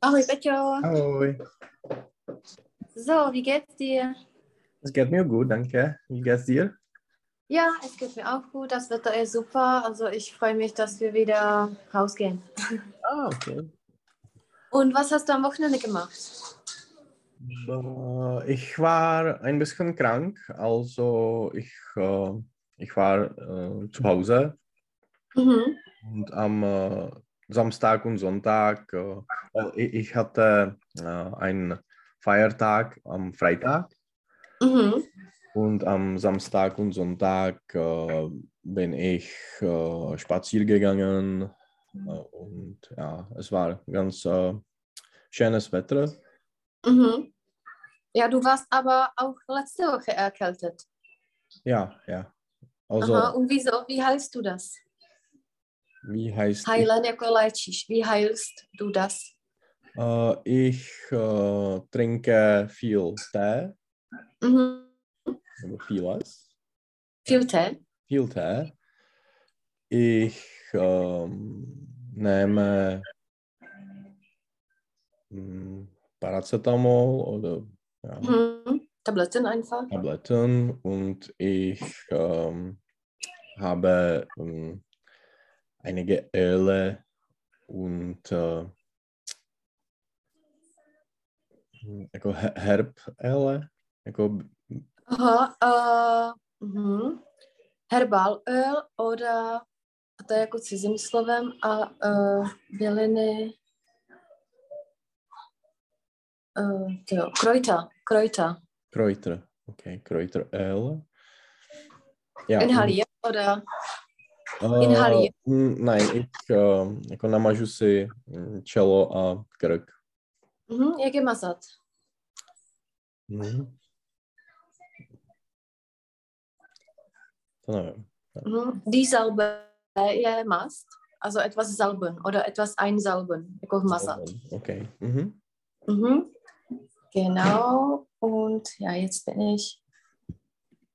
Ahoj Peťo. Ahoj. So, wie geht's dir? Es geht mir gut, danke. Wie geht's dir? Ja, es geht mir auch gut. Das Wetter ist super. Also ich freue mich, dass wir wieder rausgehen. Ah, okay. Und was hast du am Wochenende gemacht? Äh, Ich war ein bisschen krank, also ich, äh, ich war äh, zu Hause Mhm. und am Samstag und Sonntag, äh, ich, hatte äh, einen Feiertag am Freitag Mhm. und am Samstag und Sonntag äh, bin ich spazieren gegangen und ja, es war ganz schönes Wetter. Mhm. Ja, du warst aber auch letzte Woche erkältet. Ja, ja. Also, Aha. Und wieso? Wie heilst du das? Wie heißt Heilen jako léčíš. Wie heilst du das? Äh, ich äh, trinke viel Tee, Mhm. oder vieles, Viel Tee. viel Tee. Ich ähm, nehme mm, Paracetamol oder ja, Mhm. Tabletten einfach. Tabletten und ich ähm, habe ähm, einige Öle und äh, jako he- Herböle, jako Aha, uh, mhm. Herbálöl oder to je jako cizím slovem a uh, byliny uh, jo, krojta, krojta. Kräuter. Okay, Kräuteröl. Ja, Inhaliert oder äh, inhaliert. mm, Nein, ich äh, jako namažu si mm, čelo a krk. mhm, jak je mazat? Mhm. To nevím. Mhm. Die Salbe je mast, also etwas salben oder etwas einsalben, jako mazat. Okay. Mhm. Mhm. Genau. Und ja, jetzt bin ich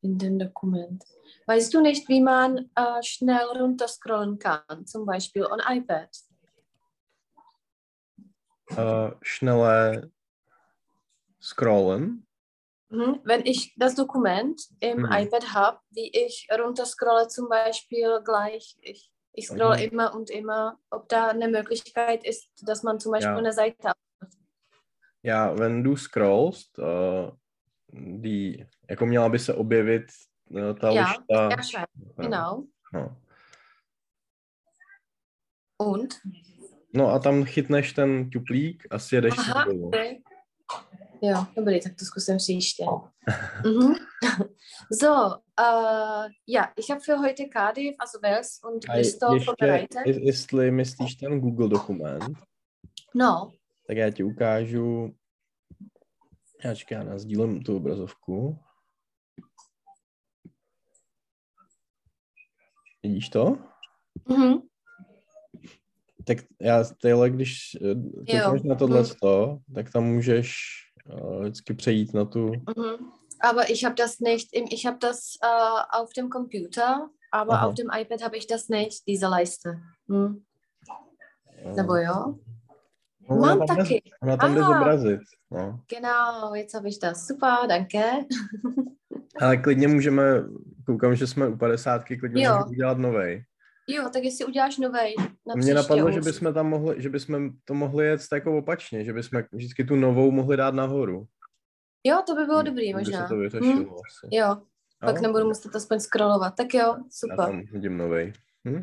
in dem Dokument. Weißt du nicht, wie man äh, schnell runterscrollen kann, zum Beispiel on iPad? Äh, schnelle Scrollen. Mhm. Wenn ich das Dokument im Mhm. iPad habe, wie ich runterscrolle, zum Beispiel gleich, ich, ich scrolle Mhm. immer und immer, ob da eine Möglichkeit ist, dass man zum Beispiel Ja. eine Seite Ja, wenn du scrollst, äh, die, jako měla by se objevit äh, ta Ja, erscheint. Ja. Genau. No. Und? no a tam chytneš ten tuplík a sjedeš si Aha, dolů. okay. Jo, dobrý, tak to zkusím příště. Mhm. So, äh, ja, ich habe für heute Cardiff, also Wels und A Bristol vorbereitet. je- jestli myslíš ten Google dokument, No, tak já ti ukážu. Já čekám, já nazdílím tu obrazovku. Vidíš to? mhm. Tak já tyhle, když klikneš na tohle, Mhm. tak tam můžeš uh, vždycky přejít na tu. Mhm. Aber ich habe das nicht, im, ich habe das äh, auf dem Computer, aber Aha. auf dem iPad habe ich das nicht, diese Leiste. Hm. eh, Nebo jo? No, Mám tam taky. Ona tam jde Aha. zobrazit. No. Genau, jetzt habe ich das. Super, danke. Ale klidně můžeme, koukám, že jsme u 50, klidně Jo. můžeme udělat novej. Jo, tak jestli uděláš novej na Mně napadlo, že bychom tam mohli, že bychom to mohli jet jako opačně, že bychom vždycky tu novou mohli dát nahoru. Jo, to by bylo Hm, dobrý By možná. se to vyřešilo Hm, asi. Jo, pak Jo? nebudu muset aspoň scrollovat. Tak jo, Já super. tam hodím novej. Hm?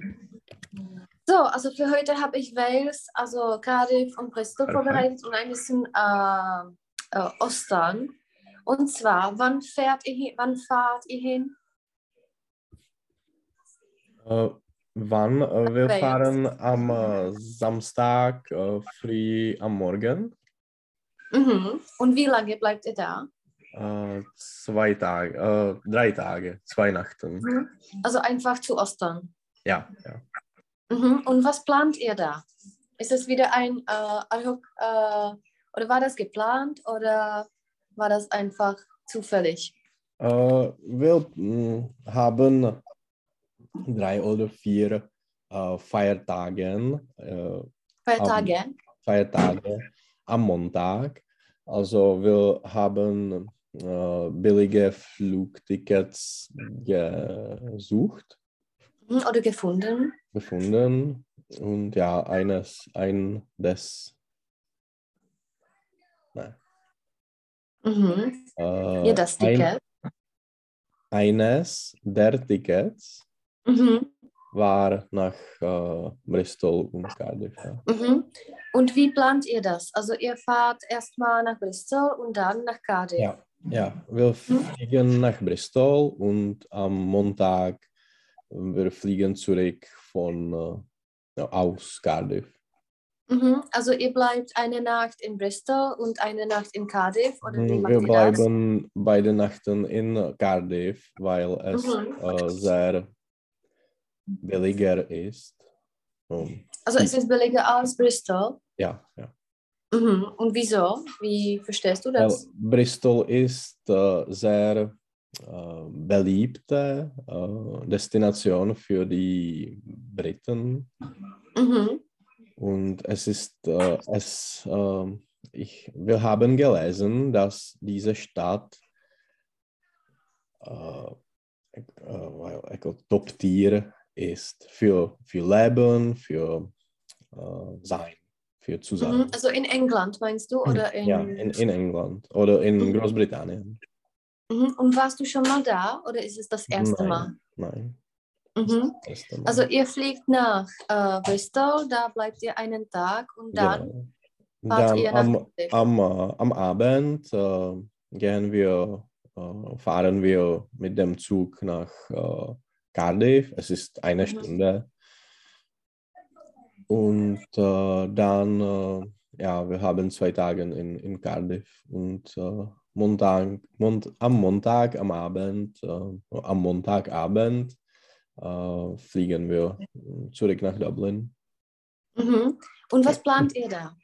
So, also für heute habe ich Wales, also Cardiff und Bristol Perfekt. vorbereitet und ein bisschen äh, äh, Ostern. Und zwar, wann fährt ihr hin, wann fahrt ihr hin? Uh, wann uh, wir Wales. fahren am uh, Samstag uh, früh am Morgen. Mhm. Und wie lange bleibt ihr da? Zwei Tage, drei Tage, zwei Nachten. Mhm. Also einfach zu Ostern. Ja, ja. Mhm. Und was plant ihr da? Ist es wieder ein äh, ad hoc, äh, oder war das geplant oder war das einfach zufällig? Uh, wir mm, haben drei oder vier uh, Feiertagen, uh, Feiertage? Feiertage am Montag. Also wir haben äh, billige Flugtickets gesucht, Oder gefunden. gefunden und ja, eines, ein des, nein, Mhm. äh, Ja, das ein, Ticket. eines der Tickets Mhm. war nach äh, Bristol und Cardiff. Ja. Mhm. Und wie plant ihr das? Also ihr fahrt erstmal nach Bristol und dann nach Cardiff. Ja, ja, wir fliegen nach Bristol und am Montag wir fliegen zurück von äh, aus Cardiff. Mhm. Also ihr bleibt eine Nacht in Bristol und eine Nacht in Cardiff oder wie Mhm, Wir ihr das? bleiben beide Nächten in Cardiff, weil es Mhm. äh, sehr billiger ist. Und, Also es ist billiger als Bristol. ja, ja. Mhm. Und wieso? Wie verstehst du Weil das? Bristol ist äh, sehr beliebte äh, Destination für die Briten Mhm. und es ist äh, es äh, ich wir haben gelesen, dass diese Stadt äh, äh, top tier ist für für Leben, für äh, sein, für. Mhm. Also in England meinst du oder in... Ja, in, in England oder in Mhm. Großbritannien. Mhm. Und warst du schon mal da oder ist es das erste Mal? Nein, Mhm. erste Mal. Also ihr fliegt nach äh, Bristol, da bleibt ihr einen Tag und dann Genau. fahrt Dann ihr nach am, am, äh, am Abend äh, gehen wir, äh, fahren wir mit dem Zug nach äh, Cardiff. Es ist eine Mhm. Stunde. Und äh, dann, ja, wir haben zwei Tage in, in Cardiff. Und Montag, Mont, am Montag, am Abend, äh, am Montagabend äh, fliegen wir zurück nach Dublin. Mhm. Und was plant ihr da?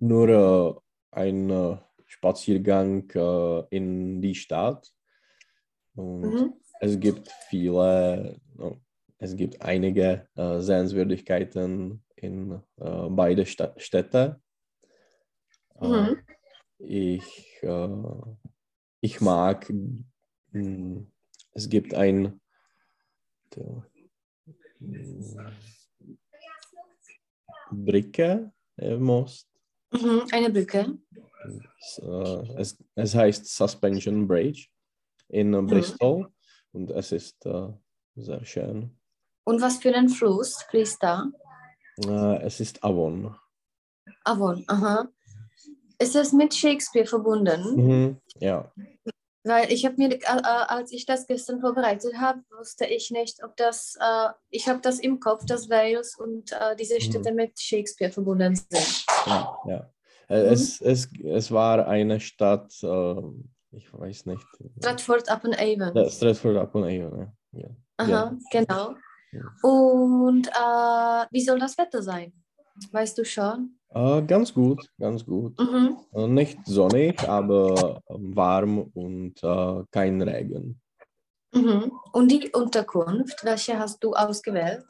nur äh, ein äh, Spaziergang äh, in die Stadt. Und Mhm. es gibt viele, äh, es gibt einige Sehenswürdigkeiten in beide Sta Städte. Mhm. Ich, äh, ich mag, mh, es gibt ein der, mh, Brücke, äh, Most. Mhm. Eine Brücke. Es, äh, es, es heißt Suspension Bridge in äh, Bristol und es ist äh, sehr schön. Und was für ein Fluss fließt da? Äh, es ist Avon. Avon, aha. Ist es mit Shakespeare verbunden? Mhm. Ja, Weil ich habe mir, äh, äh, als ich das gestern vorbereitet habe, wusste ich nicht, ob das, äh, ich habe das im Kopf, dass Wales und äh, diese Städte mit Shakespeare verbunden sind. ja, ja. Äh, Es, es, es war eine Stadt, ich weiß nicht. Stratford upon Avon. Ja, Stratford upon Avon. Ja. Ja. Aha, genau. Ja. Und äh, wie soll das Wetter sein? Weißt du schon? Äh, ganz gut, ganz gut. Mhm. Äh, nicht sonnig, aber ähm, warm und äh, kein Regen. Mhm. Und die Unterkunft, welche hast du ausgewählt?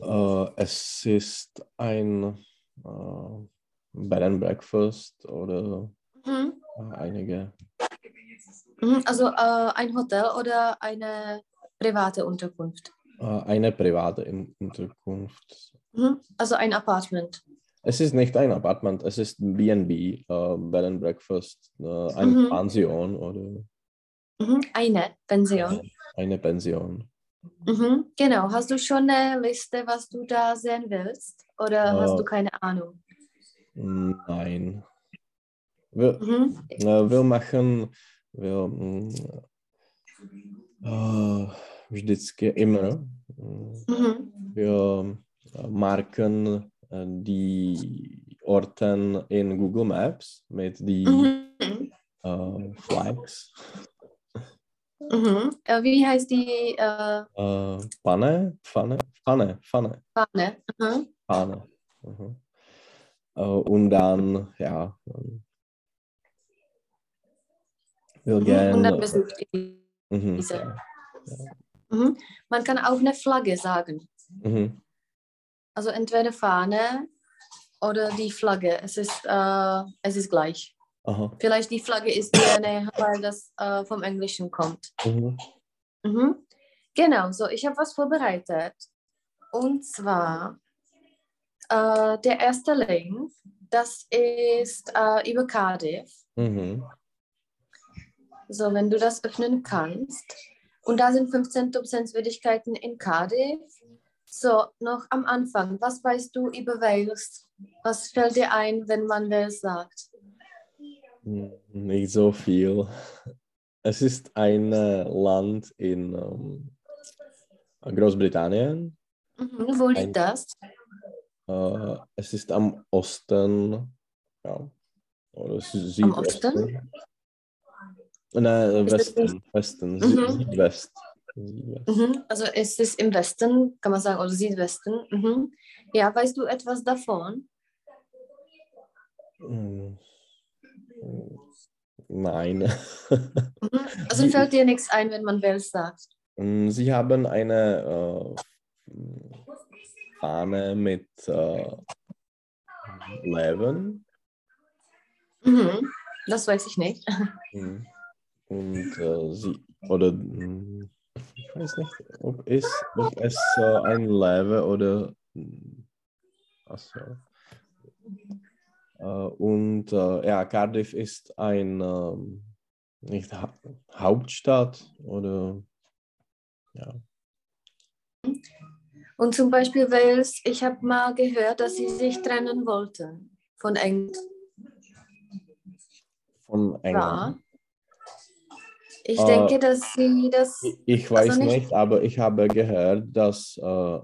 Äh, es ist ein äh, Bed and Breakfast oder Mhm. äh, einige. Mhm. Also ein Hotel oder eine private Unterkunft? Eine private Unterkunft. Mhm. Also ein Apartment. Es ist nicht ein Apartment, es ist B&B, äh, Bed and Breakfast, äh, eine Mhm. Pension oder Mhm. Eine Pension. eine Pension. Mhm. Genau. Hast du schon eine Liste, was du da sehen willst? Oder hast Äh. du keine Ahnung? Nein. Wir, Mhm. äh, wir machen wir, mm, äh, vždycky immer. mm. Wir äh, marken äh, die Orten in Google Maps mit die Mhm. äh, Flags. Mhm. Äh, wie heißt die äh, Äh, Pfanne, Pfanne, Pfanne, Pfanne? Mhm. Pfanne. Mhm. Und dann, ja, Mhm. gehen. Und dann ihr Mhm, diese. Man kann auch eine Flagge sagen. Mhm. Also entweder Fahne oder die Flagge. Es ist, äh, es ist gleich. Aha. Vielleicht die Flagge ist dir näher, weil das äh, vom Englischen kommt. Mhm. Mhm. Genau, so ich habe was vorbereitet. Und zwar äh, der erste Link, das ist äh, über Cardiff. Mhm. So, wenn du das öffnen kannst. Und da sind 15 Sehenswürdigkeiten in Cardiff. So, noch am Anfang, was weißt du über Wales? Was fällt dir ein, wenn man Wales sagt? Nicht so viel. Es ist ein äh, Land in ähm, Großbritannien. Mhm, wo liegt Ein- das? Äh, es ist am Osten, ja, oder Sü- Am Südosten. Nein, Westen, Westen, Mhm. Sü- Südwest. Mhm, also es ist im Westen, kann man sagen, oder Südwesten. Mhm. Ja, weißt du etwas davon? Mm. Nein. Mhm. Also Die- fällt dir nichts ein, wenn man Wales sagt. Mm, Sie haben eine äh, Fahne mit äh, Löwen. Mhm. Das weiß ich nicht. Mm. Und äh, sie, oder ich weiß nicht, ob es, ob es äh, ein Löwe oder mm, achso. Äh, und äh, ja, Cardiff ist ein ähm, nicht ha Hauptstadt oder ja. Und zum Beispiel Wales, ich habe mal gehört, dass sie sich trennen wollten von England. von Ja. Ich Äh, denke, dass sie das. Ich- Ich weiß Also nicht- nicht, aber ich habe gehört, dass äh,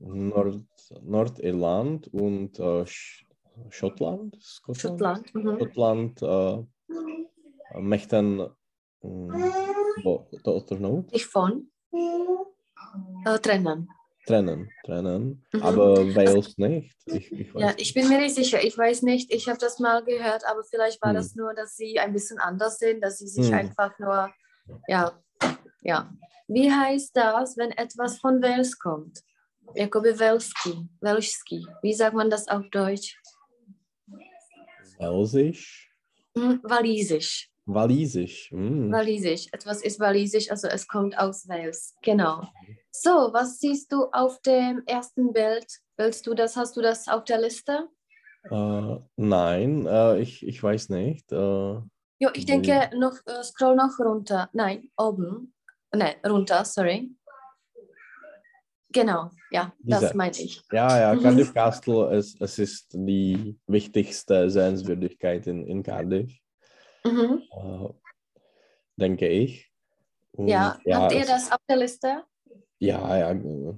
Nord Nordirland und äh, Sch Schottland, Scotland, Schottland. Mhm. Schottland äh, möchten äh, oder no? Sich von äh, trennen. Trennen, trennen, Mhm. aber Wales nicht. Ich, ich Ja, ich bin mir nicht sicher. Ich weiß nicht. Ich habe das mal gehört, aber vielleicht war Hm. das nur, dass sie ein bisschen anders sind, dass sie sich Hm. einfach nur, ja, ja. Wie heißt das, wenn etwas von Wales kommt? Jakoby Welski, Welski. Wie sagt man das auf Deutsch? Walisisch, Hm, Walisisch. Walisisch. hm. Walisisch. Etwas ist Walisisch, also es kommt aus Wales. Genau. So, was siehst du auf dem ersten Bild? Willst du das? Hast du das auf der Liste? Äh, nein, äh, ich, ich weiß nicht. Äh, Ja, ich denke, noch, scroll noch runter. Nein, oben. Nein, runter, sorry. Genau, ja, das Diese. meine ich. Ja, ja, Mhm. Cardiff Castle, es, es ist die wichtigste Sehenswürdigkeit in, in Cardiff, Mhm. denke ich. Und Ja, habt ihr das auf der Liste? Ja, ja. äh,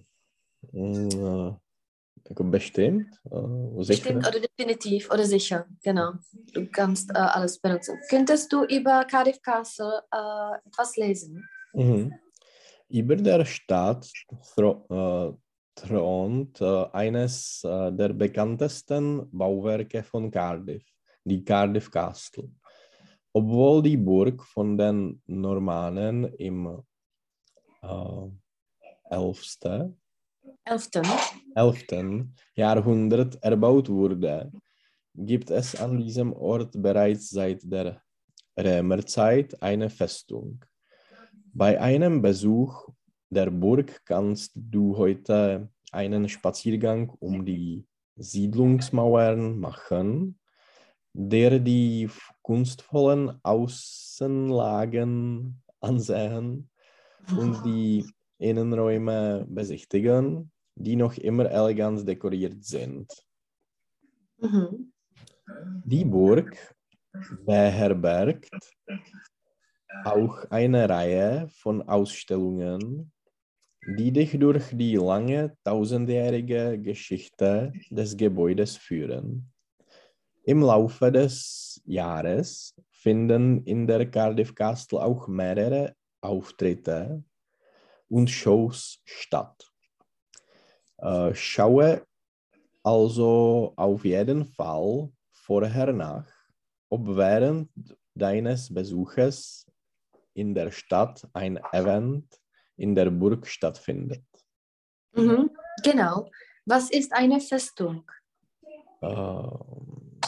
äh, bestimmt. Äh. Bestimmt oder definitiv oder sicher, genau. Du kannst äh, alles benutzen. Könntest du über Cardiff Castle äh, etwas lesen? Mhm. Über der Stadt thro äh, thront eines der bekanntesten Bauwerke von Cardiff, die Cardiff Castle. Obwohl die Burg von den Normannen im 11. Elften. 11. Jahrhundert erbaut wurde, gibt es an diesem Ort bereits seit der Römerzeit eine Festung. Bei einem Besuch der Burg kannst du heute einen Spaziergang um die Siedlungsmauern machen, der die kunstvollen Außenlagen ansehen und die Innenräume besichtigen, die noch immer elegant dekoriert sind. Mhm. Die Burg beherbergt auch eine Reihe von Ausstellungen, die dich durch die lange tausendjährige Geschichte des Gebäudes führen. Im Laufe des Jahres finden in der Cardiff Castle auch mehrere Auftritte und Shows statt. Äh, schaue also auf jeden Fall vorher nach, ob während deines Besuches in der Stadt ein Event in der Burg stattfindet. Mhm. Genau. Was ist eine Festung? Ähm,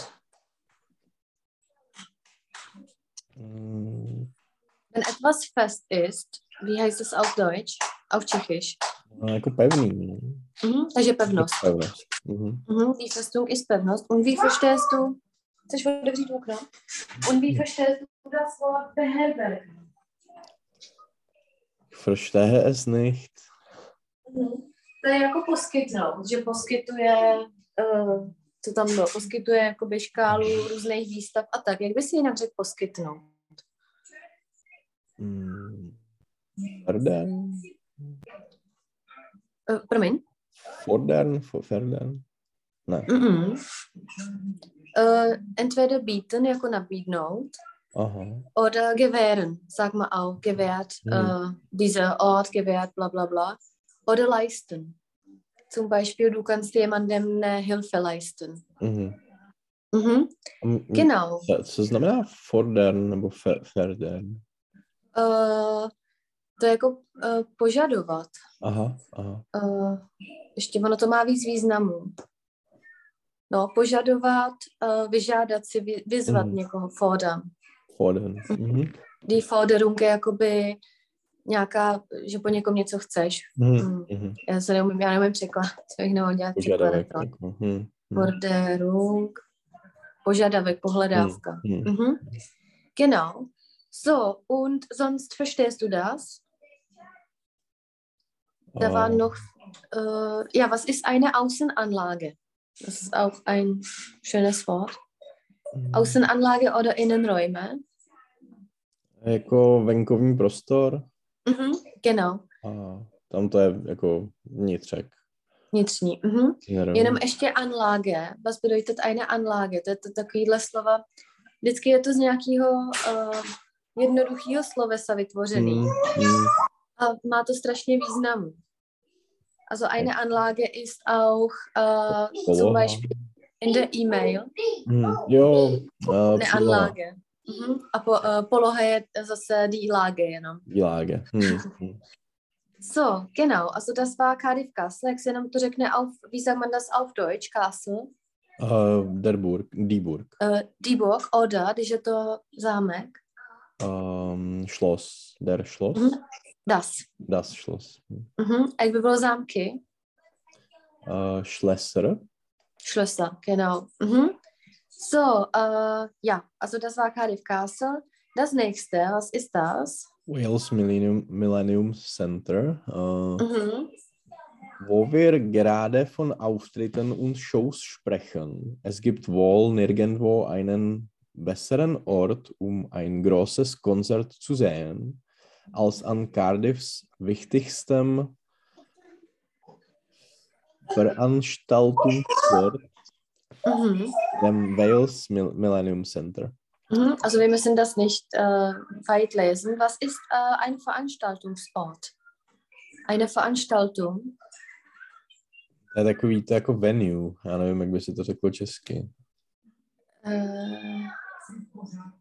Wenn etwas fest ist, wie heißt es auf Deutsch? Auf Tschechisch. no, jako pevný. Mhm. Takže pevnost. Pevnost. Mhm. Mhm. Die Festung ist Pevnost. Und wie verstehst du, chceš otevřít okno? Und wie verstehst du das Wort beherbergen? Verstehe es nicht. Mhm. To je jako poskytnout, že poskytuje, uh, co tam bylo, poskytuje jakoby škálu různých výstav a tak. Jak by si jinak řekl poskytnout? Mm. Ferdern? Uh, promiň? Fordern? Fo- Ferdern? Ne. Mm-mm. Uh, entweder bieten, jako nabídnout, Aha. oder gewähren, sag mal auch, gewährt, Mhm. äh, dieser Ort gewährt, bla bla bla. Oder leisten. Zum Beispiel, du kannst jemandem eine Hilfe leisten. Mhm. Mhm. Mm, Genau. Co, co znamená fordern nebo fe, ferdern? Uh, to je jako uh, požadovat. Aha, aha. Uh, ještě ono to má víc významů. No, požadovat, uh, vyžádat si, vy, vyzvat Mhm. někoho, fordern. Fordern. Mhm. Die Forderung je jakoby nějaká, že po někom něco chceš. Mhm. Mm. Mhm. Já se neumím, já neumím překlad, co bych nemohl dělat překlad. Jako. Mhm. Mhm. Forderung, požadavek, pohledávka. Mhm. Mhm. Genau. So, und sonst verstehst du das? Da war Ah, noch, äh, ja, was ist eine Außenanlage? Das ist auch ein schönes Wort. mhm. Außenanlage oder Innenräume? Jako venkovní prostor. Mhm. Genau, A tam to je jako vnitřek. vnitřní. Mhm. Inneren. Jenom ještě Anlage. Was bedeutet eine Anlage? To je to takovýhle slova. Vždycky je to z nějakého uh, jednoduchého slovesa vytvořený. Mhm. Mhm. A má to strašně významu. Also eine Anlage ist auch uh, zum. Beispiel in der E-Mail Mhm. Jo, uh, eine Anlage. Mhm. A po, uh, poloha je zase die Lage jenom. Die Lage. Mhm. Mhm. So, genau. Also das war Cardiff Castle. Jak se jenom to řekne auf, wie sagt man das auf Deutsch? Castle. Uh, der Burg, die Burg. Uh, die Burg, oder, když je to zámek. Um, Schloss, der Schloss. Mhm. Das. Das Schloss. Mhm. Jak by bylo zámky? Uh, Schlösser. Schlösser, genau. Mhm. So, äh, ja, also das war Cardiff Castle. Das nächste, was ist das? Wales Millennium, Millennium Center. Uh, Mhm. Wo wir gerade von Auftritten und Shows sprechen. Es gibt wohl nirgendwo einen besseren Ort, um ein großes Konzert zu sehen, als an Cardiffs wichtigstem Veranstaltungsort, Mhm. dem Wales Mil Millennium Center. Mhm. Also wir müssen das nicht äh, weit lesen. Was ist äh, ein Veranstaltungsort? Eine Veranstaltung. To je takový to jako venue, já nevím, jak by si to řekl česky. Äh,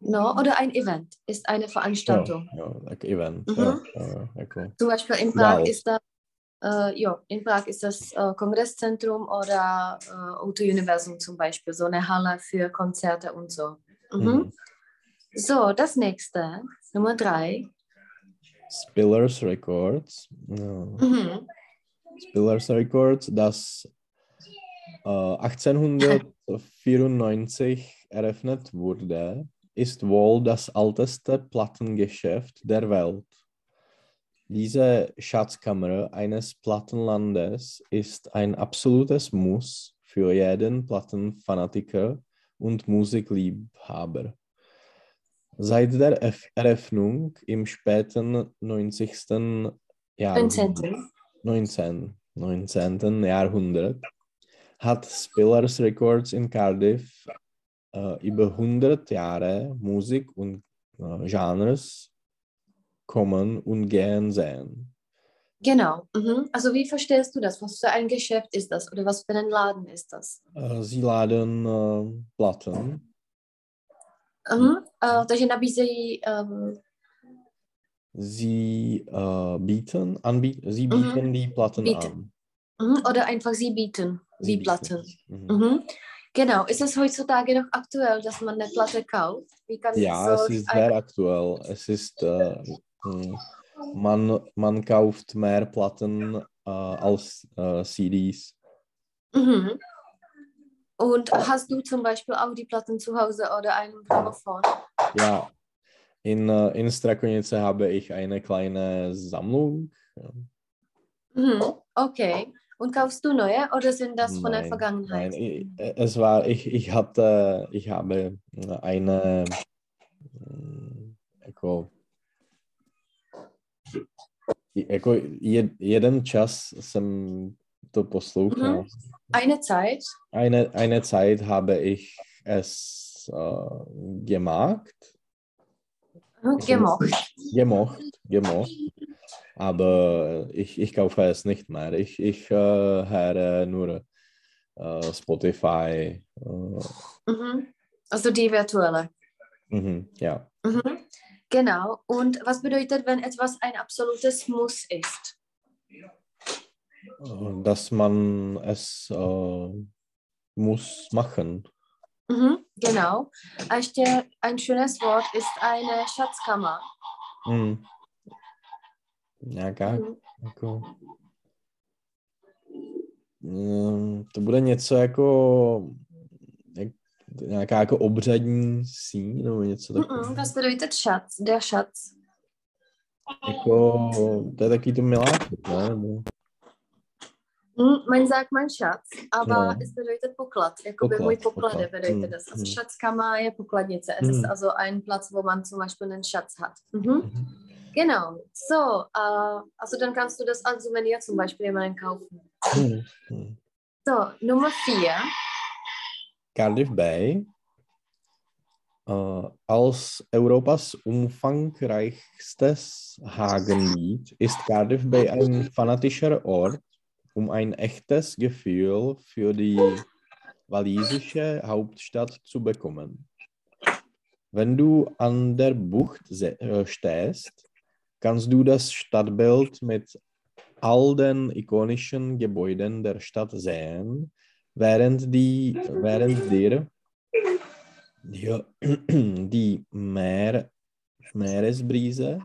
no, oder ein Event ist eine Veranstaltung. Jo, jo, tak event. Mhm. Jo, jako. Zum Beispiel in Prag Wow. ist das, äh, ja, in Prag ist das äh, Kongresszentrum oder äh, Auto Universum zum Beispiel, so eine Halle für Konzerte und so. Mhm. Mhm. So, das nächste, Nummer drei. Spillers Records. No. Mhm. Spillers Records, das äh, 1894 eröffnet wurde, ist wohl das älteste Plattengeschäft der Welt. Diese Schatzkammer eines Plattenlandes ist ein absolutes Muss für jeden Plattenfanatiker und Musikliebhaber. Seit der Eröffnung im späten 90. Jahrhundert 19. 19. 19. Jahrhundert hat Spillers Records in Cardiff äh, über 100 Jahre Musik und äh, Genres kommen und gehen sehen. Genau. Mhm. Also wie verstehst du das? Was für ein Geschäft ist das? Oder was für ein Laden ist das? Äh, sie laden Platten, Mhm. Takže nabízejí ähm, sie äh, bieten, anbieten, sie Mhm. bieten die Platten Bieten. an. mhm. oder einfach sie bieten Sie die Platten. bieten. Mhm. Mhm. Genau, ist es heutzutage noch aktuell, dass man eine Platte kauft? Wie kann Ja, so es ist sehr aktuell. Es ist, äh, mh, man, man kauft mehr Platten äh, als äh, CDs. Mhm. Und hast du zum Beispiel auch die Platten zu Hause oder einen Grammophon? Ja, in, äh, in Strakonice habe ich eine kleine Sammlung. Mhm. Okay. Und kaufst du neue oder sind das von der Nein, Vergangenheit? Nein, ich, es war, ich, ich hatte, ich habe eine, jako, jako jed, jeden čas jsem to poslouchal. Eine Zeit? Eine, eine Zeit habe ich es äh, gemacht, Mhm. Gemocht. gemocht, gemocht. Aber ich, ich kaufe es nicht mehr. Ich, ich äh, höre nur äh, Spotify. Äh, Mhm. Also die virtuelle. mhm, ja. Mhm. Genau. Und was bedeutet, wenn etwas ein absolutes Muss ist? Dass man es äh, muss machen. Mhm. Genau. Ein schönes Wort ist eine Schatzkammer. Mhm. Nějaká, Mhm. jako, mm, to bude něco jako, jak, nějaká jako obřadní síň, nebo něco takového. Mhm. Was bedeutet Schatz? Der Schatz. Jako, to je takový to miláček, ne? Nebo, Mhm. Man sagt man Schatz, aber Ja. es bedeutet Poklad. Jakoby Poklad, můj poklad Poklad. bedeutet Mhm. das. Also Mhm. Schatzkammer je pokladnice. Es ist Mhm. also ein Platz, wo man zum Beispiel einen Schatz hat. Mhm. Mhm. Genau. So, äh, also dann kannst du das als Souvenir zum Beispiel jemanden kaufen. Mhm. So, Nummer vier. Cardiff Bay äh, als Europas umfangreichstes Hagenlied ist Cardiff Bay ein fanatischer Ort, um ein echtes Gefühl für die walisische Hauptstadt zu bekommen. Wenn du an der Bucht äh, stehst, kannst du das Stadtbild mit all den ikonischen Gebäuden der Stadt sehen, während, die, während dir die, die Meer, Meeresbrise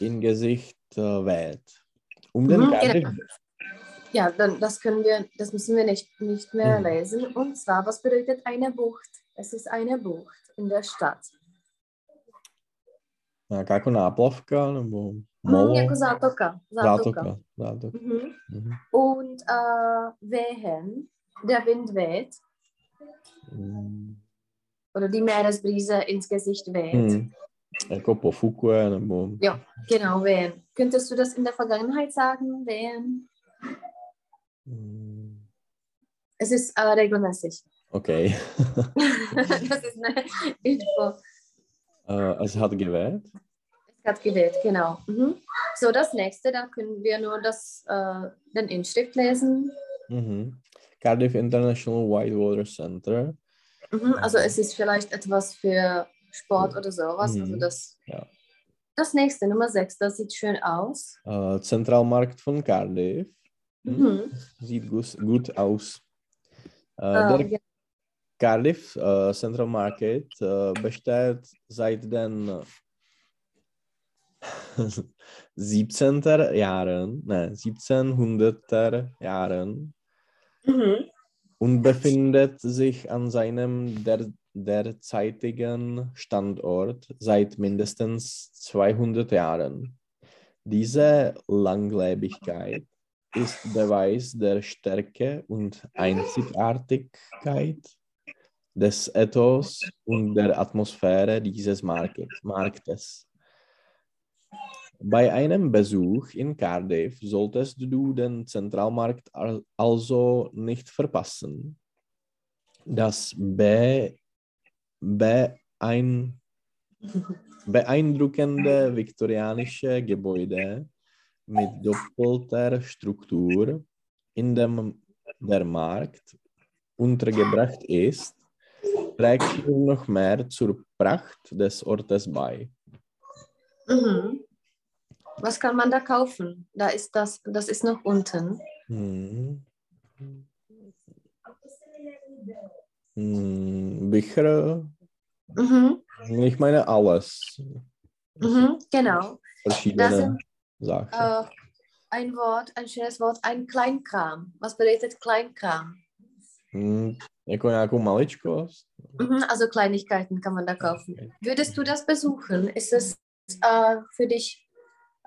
in Gesicht äh, weht. Um den Mhm, Cardiff, Ja, dann das können wir, das müssen wir nicht, nicht mehr Mhm. lesen. Und zwar, was bedeutet eine Bucht? Es ist eine Bucht in der Stadt. Nějaká jako náplavka nebo molo, jako zátoka. Zátoka. zátoka. zátoka. Mhm. Mhm. Und äh, wehen, der Wind weht Mm. oder die Meeresbrise ins Gesicht weht. Hmm. Jako pofukuje nebo... Ja, genau, wehen. Könntest du das in der Vergangenheit sagen? Wehen? Mm. Es ist äh, regelmäßig. Okay. das ist eine Info. Äh, es hat geweht. Es hat geweht, genau. Mhm. So, das nächste, da können wir nur das, äh, den Inschrift lesen. Mhm. Cardiff International Whitewater Center. Mhm. Also es ist vielleicht etwas für Sport oder sowas. Also Mhm. das, Ja. das nächste, Nummer 6, das sieht schön aus. Äh, Zentralmarkt von Cardiff. Hm. Mhm. Sieht gut, gut aus. Äh, Äh, der ja. Cardiff äh, Central Market äh, besteht seit den äh, 17. Jahren, ne, 1700er Jahren Mhm. und befindet sich an seinem der, derzeitigen Standort seit mindestens 200 Jahren. Diese Langlebigkeit ist Beweis der Stärke und Einzigartigkeit des Ethos und der Atmosphäre dieses Marktes. Bei einem Besuch in Cardiff solltest du den Zentralmarkt al- also nicht verpassen. Das be beein beeindruckende viktorianische Gebäude mit doppelter Struktur, in dem der Markt untergebracht ist, trägt nur noch mehr zur Pracht des Ortes bei. Mhm. Was kann man da kaufen? Da ist das, das ist noch unten. Hm. hm, Bicher, Mhm. ich meine alles. Mhm. Genau. Verschiedene Das sind Sachen. äh, ein Wort, ein schönes Wort, ein Kleinkram. Was bedeutet Kleinkram? Hm, jako nějakou maličkost? Also Kleinigkeiten kann man da kaufen. Würdest du das besuchen? Ist es äh, für dich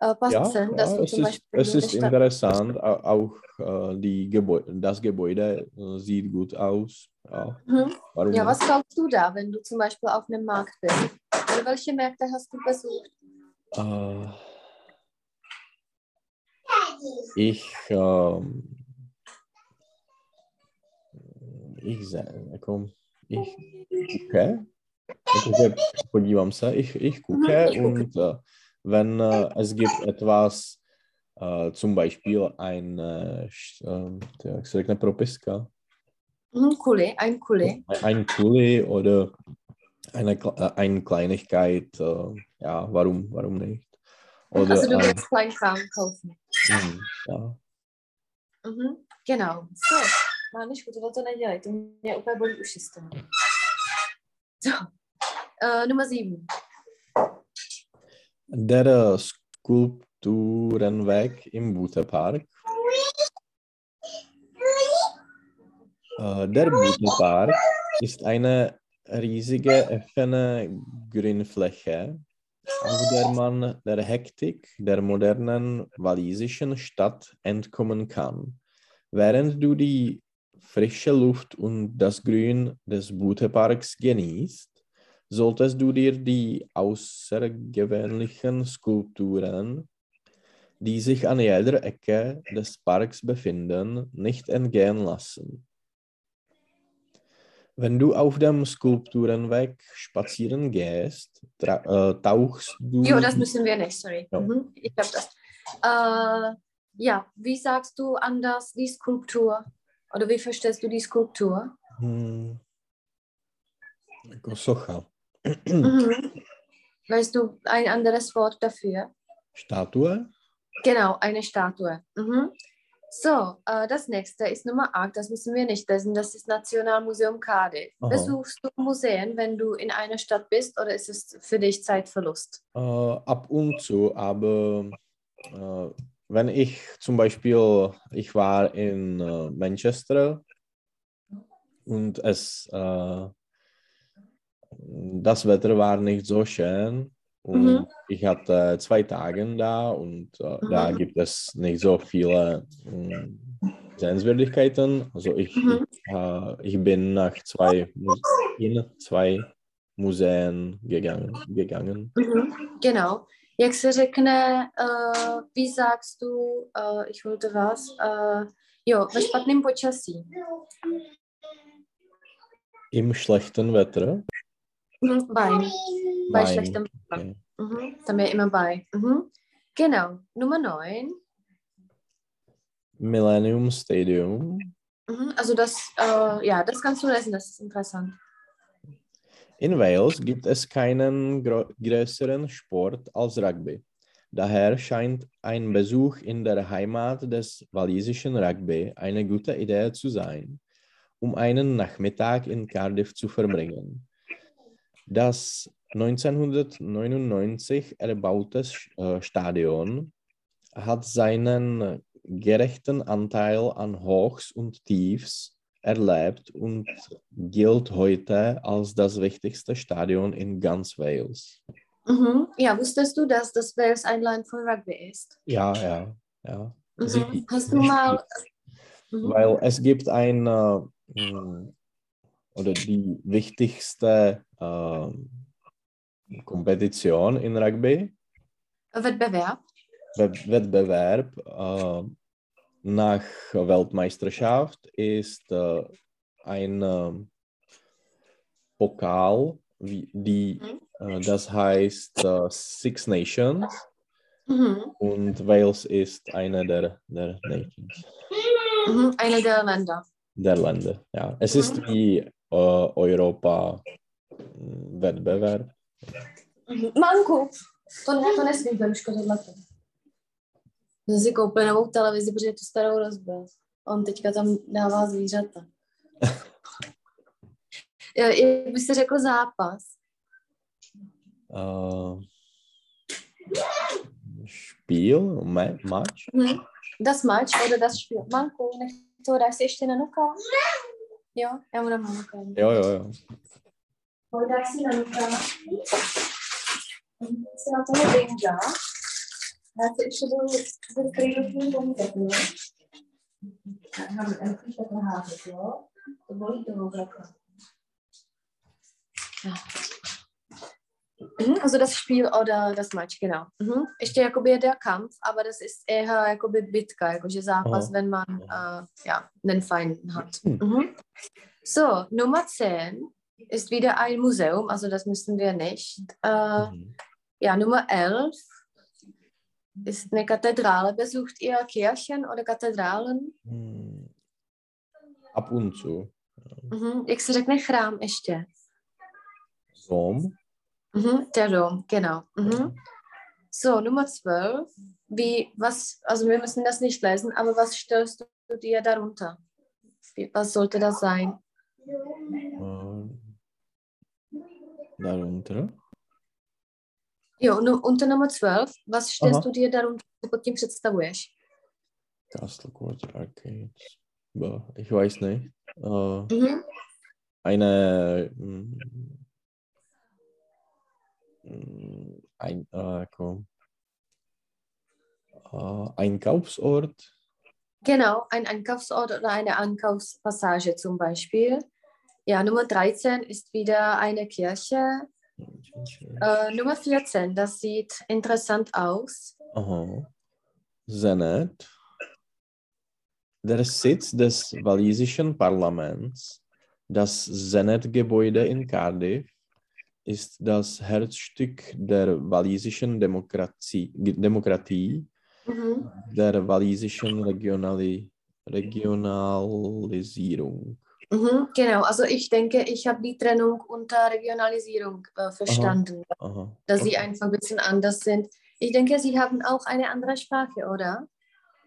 äh, Ja, passend, dass ja du es zum ist, Beispiel es in ist interessant. Au- Auch äh, die Gebäu das Gebäude äh, sieht gut aus. Ja, Mhm. Ja, was kaufst du da, wenn du zum Beispiel auf einem Markt bist? Oder welche Märkte hast du besucht? Ich, ähm, ich, jako, ich gucke, podívám se, ich, ich gucke Mhm, ich gucke. und äh, wenn äh, es gibt etwas, äh, zum Beispiel ein, äh, jak se řekne, propiska, Mhm, Kuli, ein Kuli. ein Kuli oder eine, äh, eine Kleinigkeit, äh, ja, warum, warum nicht? Oder Also du ein, willst Kleinkram kaufen. hm, ja. Mhm, genau. So, máš tohle to nedělej, to mě úplně bolí uši z toho. So, uh, Nummer sieben. Der äh, Skulpturenweg im Butepark. Äh, Der Butepark ist eine riesige offene Grünfläche, auf der man der Hektik der modernen walisischen Stadt entkommen kann, während du die frische Luft und das Grün des Buteparks genießt solltest du dir die außergewöhnlichen Skulpturen, die sich an jeder Ecke des Parks befinden, nicht entgehen lassen. Wenn du auf dem Skulpturenweg spazieren gehst, äh, tauchst du. Jo, das müssen wir nicht, sorry. Ja. Mhm, ich glaube das. Äh, ja, wie sagst du anders die Skulptur? Oder wie verstehst du die Skulptur? Hm, socha. Mhm. Weißt du ein anderes Wort dafür? Statue? Genau, eine Statue. Mhm. So, äh, das nächste ist Nummer 8, das müssen wir nicht lesen, das ist Nationalmuseum Cardiff. Aha. Besuchst du Museen, wenn du in einer Stadt bist oder ist es für dich Zeitverlust? Äh, ab und zu, aber äh, wenn ich zum Beispiel, ich war in äh, Manchester und es, äh, das Wetter war nicht so schön und Mhm. ich hatte zwei Tage da und äh, da Mhm. gibt es nicht so viele äh, Sehenswürdigkeiten. Also ich, Mhm. äh, ich bin nach zwei, in zwei Museen gegangen. gegangen. Mhm. Genau. Jak se řekne, uh, wie sagst du, uh, ich wollte was, uh, jo, ve špatném počasí. Im schlechten Wetter. Mhm, bei, bei Beim- schlechtem Wetter. okay. Mhm. Dann wäre immer bei. Mhm. Genau. Nummer 9. Millennium Stadium. Mhm. Also das, äh, ja, das kannst du lesen, das ist interessant. In Wales gibt es keinen größeren Sport als Rugby. Daher scheint ein Besuch in der Heimat des walisischen Rugby eine gute Idee zu sein, um einen Nachmittag in Cardiff zu verbringen. Das 1999 erbaute äh, Stadion hat seinen gerechten Anteil an Hochs und Tiefs erlebt und gilt heute als das wichtigste Stadion in ganz Wales. Mhm. Ja, wusstest du, dass das Wales ein Land von Rugby ist? Ja, ja, ja. Mhm. Sie- Hast du mal... Mhm. Weil es gibt eine mh, oder die wichtigste ähm, Kompetition in Rugby, Wettbewerb? Wett- Wettbewerb äh, nach Weltmeisterschaft ist äh, ein ähm, Pokal, wie, die, äh, das heißt äh, Six Nations Mhm. und Wales ist eine der, der Nations, Mhm. Eine der Länder. der Länder. Ja. Es ist wie äh, Europa-Wettbewerb. Mhm. Manku, to, to nesmím, Beruško, tohleto. Jsem si koupil novou televizi, protože tu starou rozbil. On teďka tam dává zvířata. Jak byste řekl zápas? Uh, Spiel, Ma Match? Mhm. Das Match oder das Spiel. Manko, nech to dáš si ještě na nuka? Jo, já mu dám na nuka. Jo, jo, jo. Dáš si na nuka. Se na toho binga. Tak, máme, já musíš takhle házet, jo? To bolí toho takhle. Mhm, also das Spiel oder das Match, genau. Mhm. Ještě jakoby der Kampf, aber das ist eher jakoby Bitka, jakože zápas, Aha. wenn man äh, ja, einen Feind hat. Hm. Mhm. So, Nummer 10 ist wieder ein Museum, also das müssen wir nicht. Äh, Mhm. ja, Nummer 11 ist eine Kathedrale. Besucht ihr Kirchen oder Kathedralen? Hm. Ab und zu. Mhm. Jak se řekne chrám ještě? Dom. Mhm, der Dom, genau. Mhm. So, Nummer 12. Wie, was, also wir müssen das nicht lesen, aber was stellst du dir darunter? Wie, was sollte das sein? Äh, darunter. Jo, nu, unter Nummer 12, was stellst Aha. du dir darunter pod tím představuješ? Castle Quarter Arcades. Bah, ich weiß nicht. Äh, Mhm. eine mm, ein, äh, jako, äh, Einkaufsort. Genau, ein Einkaufsort oder eine Einkaufspassage zum Beispiel. Ja, Nummer 13 ist wieder eine Kirche. Äh, Nummer 14, das sieht interessant aus. Aha. Senet. Der Sitz des walisischen Parlaments, das Senat-Gebäude in Cardiff, ist das Herzstück der walisischen Demokratie, Demokratie Mhm. der walisischen Regionali Regionalisierung. Mhm, genau, also ich denke, ich habe die Trennung unter Regionalisierung äh, verstanden, Aha. dass sie okay. einfach ein bisschen anders sind. Ich denke, sie haben auch eine andere Sprache, oder?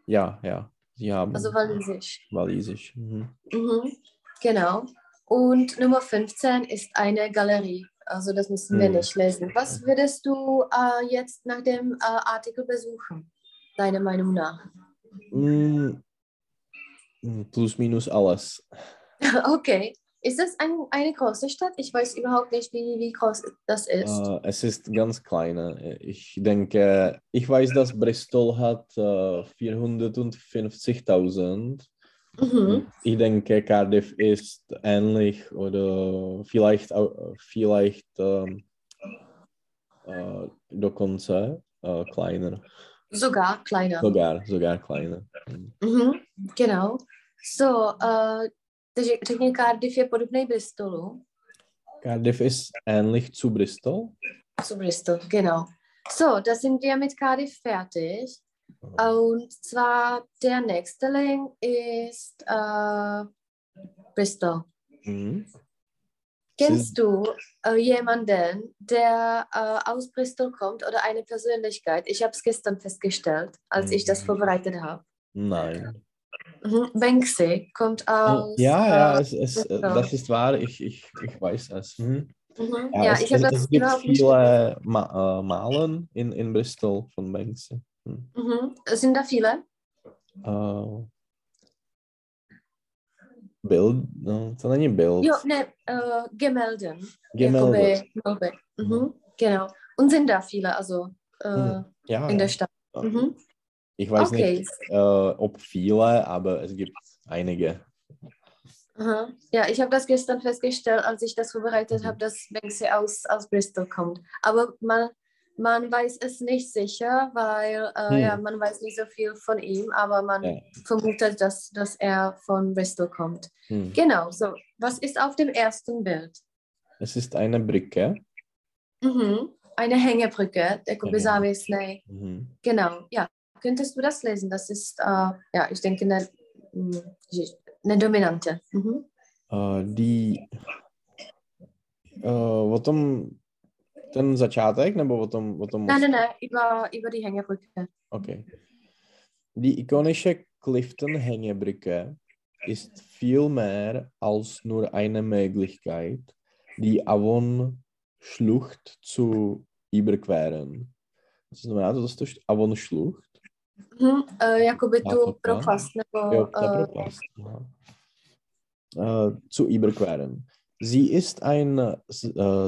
Ja, ja. Sie haben Also Walisisch. walisisch. Mhm. Mhm, genau. Und Nummer 15 ist eine Galerie. Also das müssen wir Mhm. nicht lesen. Was würdest du äh, jetzt nach dem äh, Artikel besuchen, deiner Meinung nach? Mm, mm, plus minus alles. okay. Ist das ein, eine große Stadt? Ich weiß überhaupt nicht, wie, wie groß das ist. Äh, es ist ganz kleine. Ich denke, ich weiß, dass Bristol hat äh, 450.000. Mhm. Ich denke, Cardiff ist ähnlich oder vielleicht, vielleicht ähm, äh, dokonce äh, kleiner. Sogar kleiner. Sogar, sogar kleiner. Mhm. Genau. So, uh, takže řekni, Cardiff je podobný Bristolu. Cardiff ist ähnlich zu Bristol. Zu Bristol, genau. So, da sind wir mit Cardiff fertig. Und zwar der nächste Link ist äh, Bristol. Mhm. Kennst du äh, jemanden, der äh, aus Bristol kommt oder eine Persönlichkeit? Ich habe es gestern festgestellt, als ich das Mhm. vorbereitet habe. Nein. Mhm. Banksy kommt aus. Ja, ja, äh, es, es, Bristol. das ist wahr. Ich, ich, ich weiß es. Mhm. Mhm. Ja, Ja, es, ich habe es, das es gibt nicht viele Ma äh, Malen in, in Bristol von Banksy. Hm. Mhm. Sind da viele? Äh, Bild, no, to není Bild. Jo, ne, äh, Gemälden. Gemälde. Jakoby Malby. Mhm. Genau. Und sind da viele, also äh, Hm. Ja, in der ja. Stadt. Mhm. Ich weiß Okay. nicht, äh, ob viele, aber es gibt einige. Aha. Ja, ich habe das gestern festgestellt, als ich das vorbereitet Mhm. habe, dass Banksy aus, aus Bristol kommt. Aber man, man weiß es nicht sicher, weil äh, Hm. ja, man weiß nicht so viel von ihm, aber man Ja. vermutet, dass, dass er von Bristol kommt. Hm. Genau, so. Was ist auf dem ersten Bild? Es ist eine Brücke. Mhm. Eine Hängebrücke, jakoby Mhm. závěsnej. Mhm. Genau, ja. Könntest du das lesen? Das ist, äh, ja, ich denke, eine, mh, eine dominante. Mhm. Uh, die, uh, o tom, ten začátek, nebo o tom, o tom Nein, nein, nein, über, über die Hängebrücke. Okay. Die ikonische Clifton-Hängebrücke ist viel mehr als nur eine Möglichkeit, die Avon-Schlucht zu überqueren. Co znamená to zase Avon-Schlucht? Mhm, uh, jakoby tu propast, nebo... Jo, der Uh, Propast. Ja. Äh, zu überqueren. Sie ist ein äh,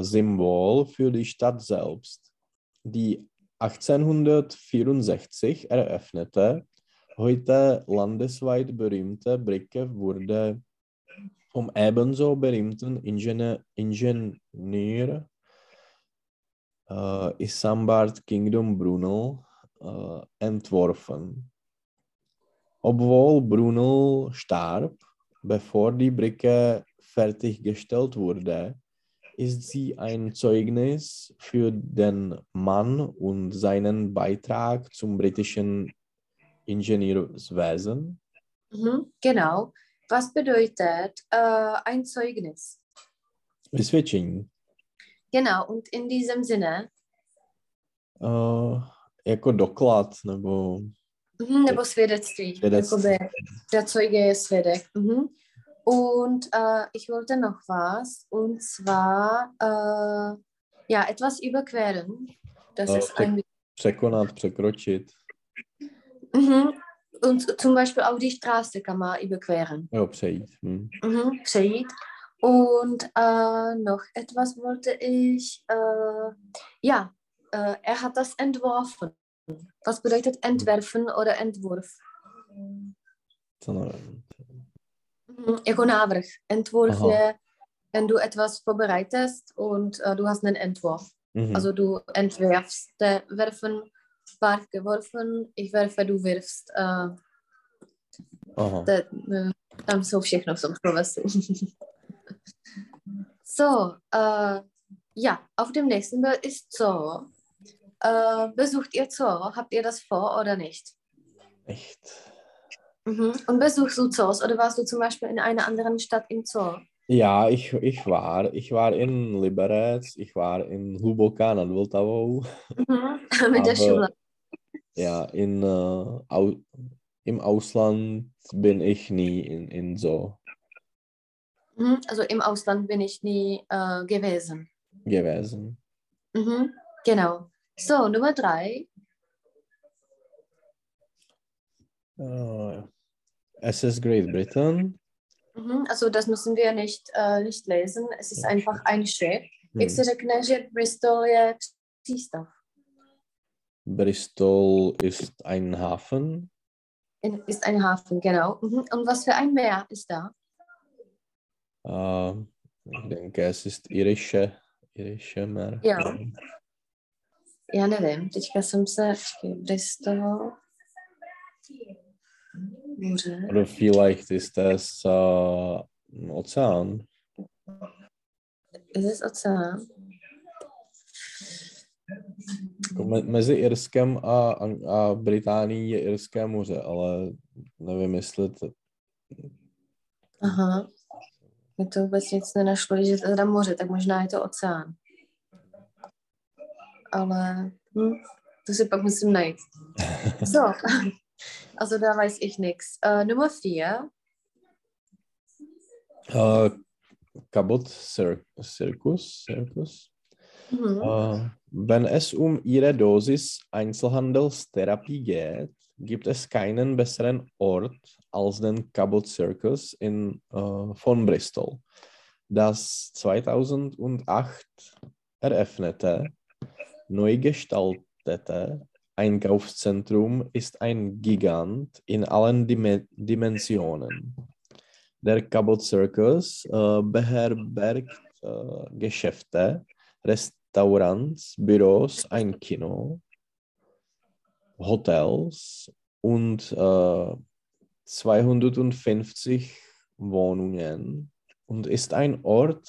Symbol für die Stadt selbst. Die 1864 eröffnete, heute landesweit berühmte Brücke wurde vom ebenso berühmten Ingenieur, Ingenieur äh, Isambard Kingdom Brunel äh, entworfen. Obwohl Brunel starb, bevor die Brücke fertiggestellt wurde, ist sie ein Zeugnis für den Mann und seinen Beitrag zum britischen Ingenieurswesen. mhm, genau. Was bedeutet äh, ein Zeugnis? Vysvědčení. Genau, und in diesem Sinne, Uh, jako doklad, nebo mhm, nebo svědectví. Svědectví. Jakoby, der Zeuge je svědek. Mhm. Und äh, ich wollte noch was, und zwar äh, ja, etwas überqueren. Das Äh, ist ein překonat, překročit. Mhm. Und zum Beispiel auch die Straße kann man überqueren. Jo, přejít. Hm. Mhm. Přejít. Und äh, noch etwas wollte ich, äh, ja, äh, er hat das entworfen. Was bedeutet entwerfen oder Entwurf? Mhm. Jako návrh. Entwurf Aha. je, wenn du etwas vorbereitest und äh, du hast einen Entwurf. Mhm. Also du entwerfst, der werfen, war geworfen, ich werfe, du wirfst. Äh, Aha. To, eh, tam jsou všechno v tom slovesu. so, äh, ja, auf dem nächsten Bild ist so. Äh, besucht ihr Zoo? Habt ihr das vor oder nicht? Echt. Mhm. Und besuchst du Zoos oder warst du zum Beispiel in einer anderen Stadt im Zoo? Ja, ich, ich war. Ich war in Liberec, ich war in Hluboká nad Vltavou. Mhm. Mit der Schule. Ja, in, äh, au, im Ausland bin ich nie in, in so Mhm. Also im Ausland bin ich nie äh, gewesen. gewesen. Mhm. Genau. So, Nummer drei. Äh, es ist Great Britain. Mhm. Also das müssen wir nicht, äh, nicht lesen. Es ist einfach ein Schiff. Hm. Jak se řekne, že Bristol je přístav? Bristol ist ein Hafen. In, ist ein Hafen, genau. Mhm. Und was für ein Meer ist da? Äh, ich denke, es ist irische, irische Meer. Ja. Já nevím, teďka jsem se, počkej, Bristol, moře, Oder vielleicht ist es äh, ein Ozean. ist es oceán? Jako me- Mezi Irskem a, a Británií je Irské moře, ale nevím, jestli to... Aha. Mi to vůbec nic nenašlo, to teda moře, tak možná je to oceán. Ale hm, to si pak musím najít. So, also da weiß ich nichts. Äh, Nummer vier. Äh, Cabot Cir Circus. Circus. Mhm. Äh, wenn es um ihre Dosis Einzelhandelstherapie geht, gibt es keinen besseren Ort als den Cabot Circus in, äh, von Bristol, das 2008 eröffnete, neu gestaltete Einkaufszentrum ist ein Gigant in allen Dime Dimensionen. Der Cabot Circus äh, beherbergt äh, Geschäfte, Restaurants, Büros, ein Kino, Hotels und äh, 250 Wohnungen und ist ein Ort,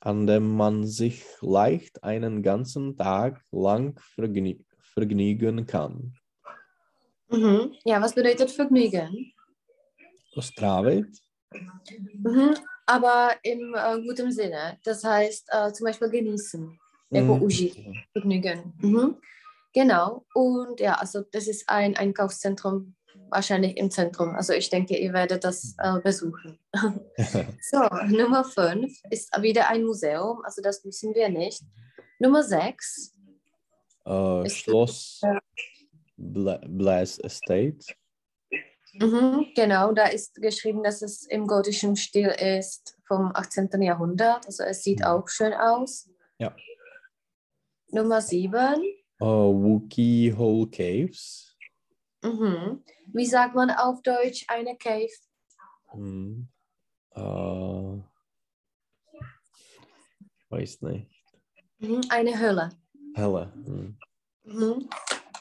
an dem man sich leicht einen ganzen Tag lang vergnü vergnügen kann. Mhm. Ja, was bedeutet Vergnügen? Strávit? Mhm. Aber im äh, guten Sinne. Das heißt äh, zum Beispiel genießen, Mm. užít, Vergnügen. Mhm. Genau. Und ja, also das ist ein Einkaufszentrum wahrscheinlich im Zentrum. Also ich denke, ihr werdet das äh, besuchen. so, Nummer 5 ist wieder ein Museum, also das müssen wir nicht. Nummer 6. Äh, Schloss Bla Blaise Estate. Mhm, genau, da ist geschrieben, dass es im gotischen Stil ist vom 18. Jahrhundert. Also es sieht Mhm. auch schön aus. Ja. Nummer 7. Äh, Wookie Hole Caves. Mhm. Wie sagt man auf Deutsch eine Cave? Hm. Äh, ich weiß nicht. Eine Höhle. Hele. Hm. Mhm.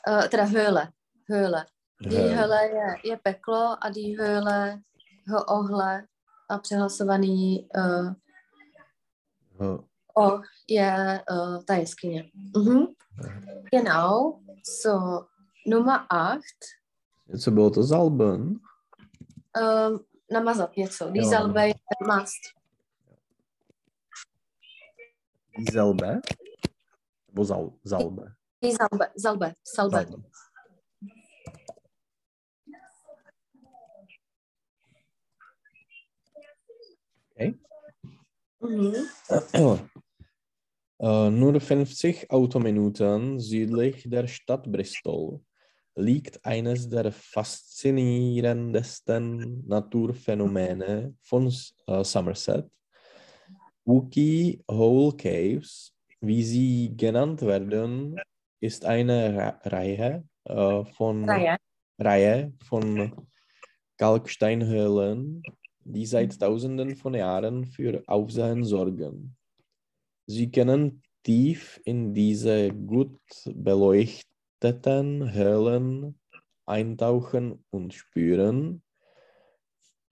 Uh, teda höhle. Höhle. Die höhle je, je peklo a die höhle ho ohle a přehlasovaný uh, Äh, o je uh, ta jeskyně. Mhm. Genau. So, Nummer 8. Co bylo to Zalben? Um, namazat něco. Die Jo, Salbe je mast. Zelbe? Nebo Zal, Zalbe? Die Salbe. Salbe. Salbe. Zalbe. Mhm. Äh, nur 50 Autominuten südlich der Stadt Bristol liegt eines der faszinierendsten Naturphänomene von äh, Somerset. Wookie Hole Caves, wie sie genannt werden, ist eine Ra Reihe äh, von Reihe. Reihe von Kalksteinhöhlen, die seit Tausenden von Jahren für Aufsehen sorgen. Sie können tief in diese gut beleuchteten Höhlen eintauchen und spüren,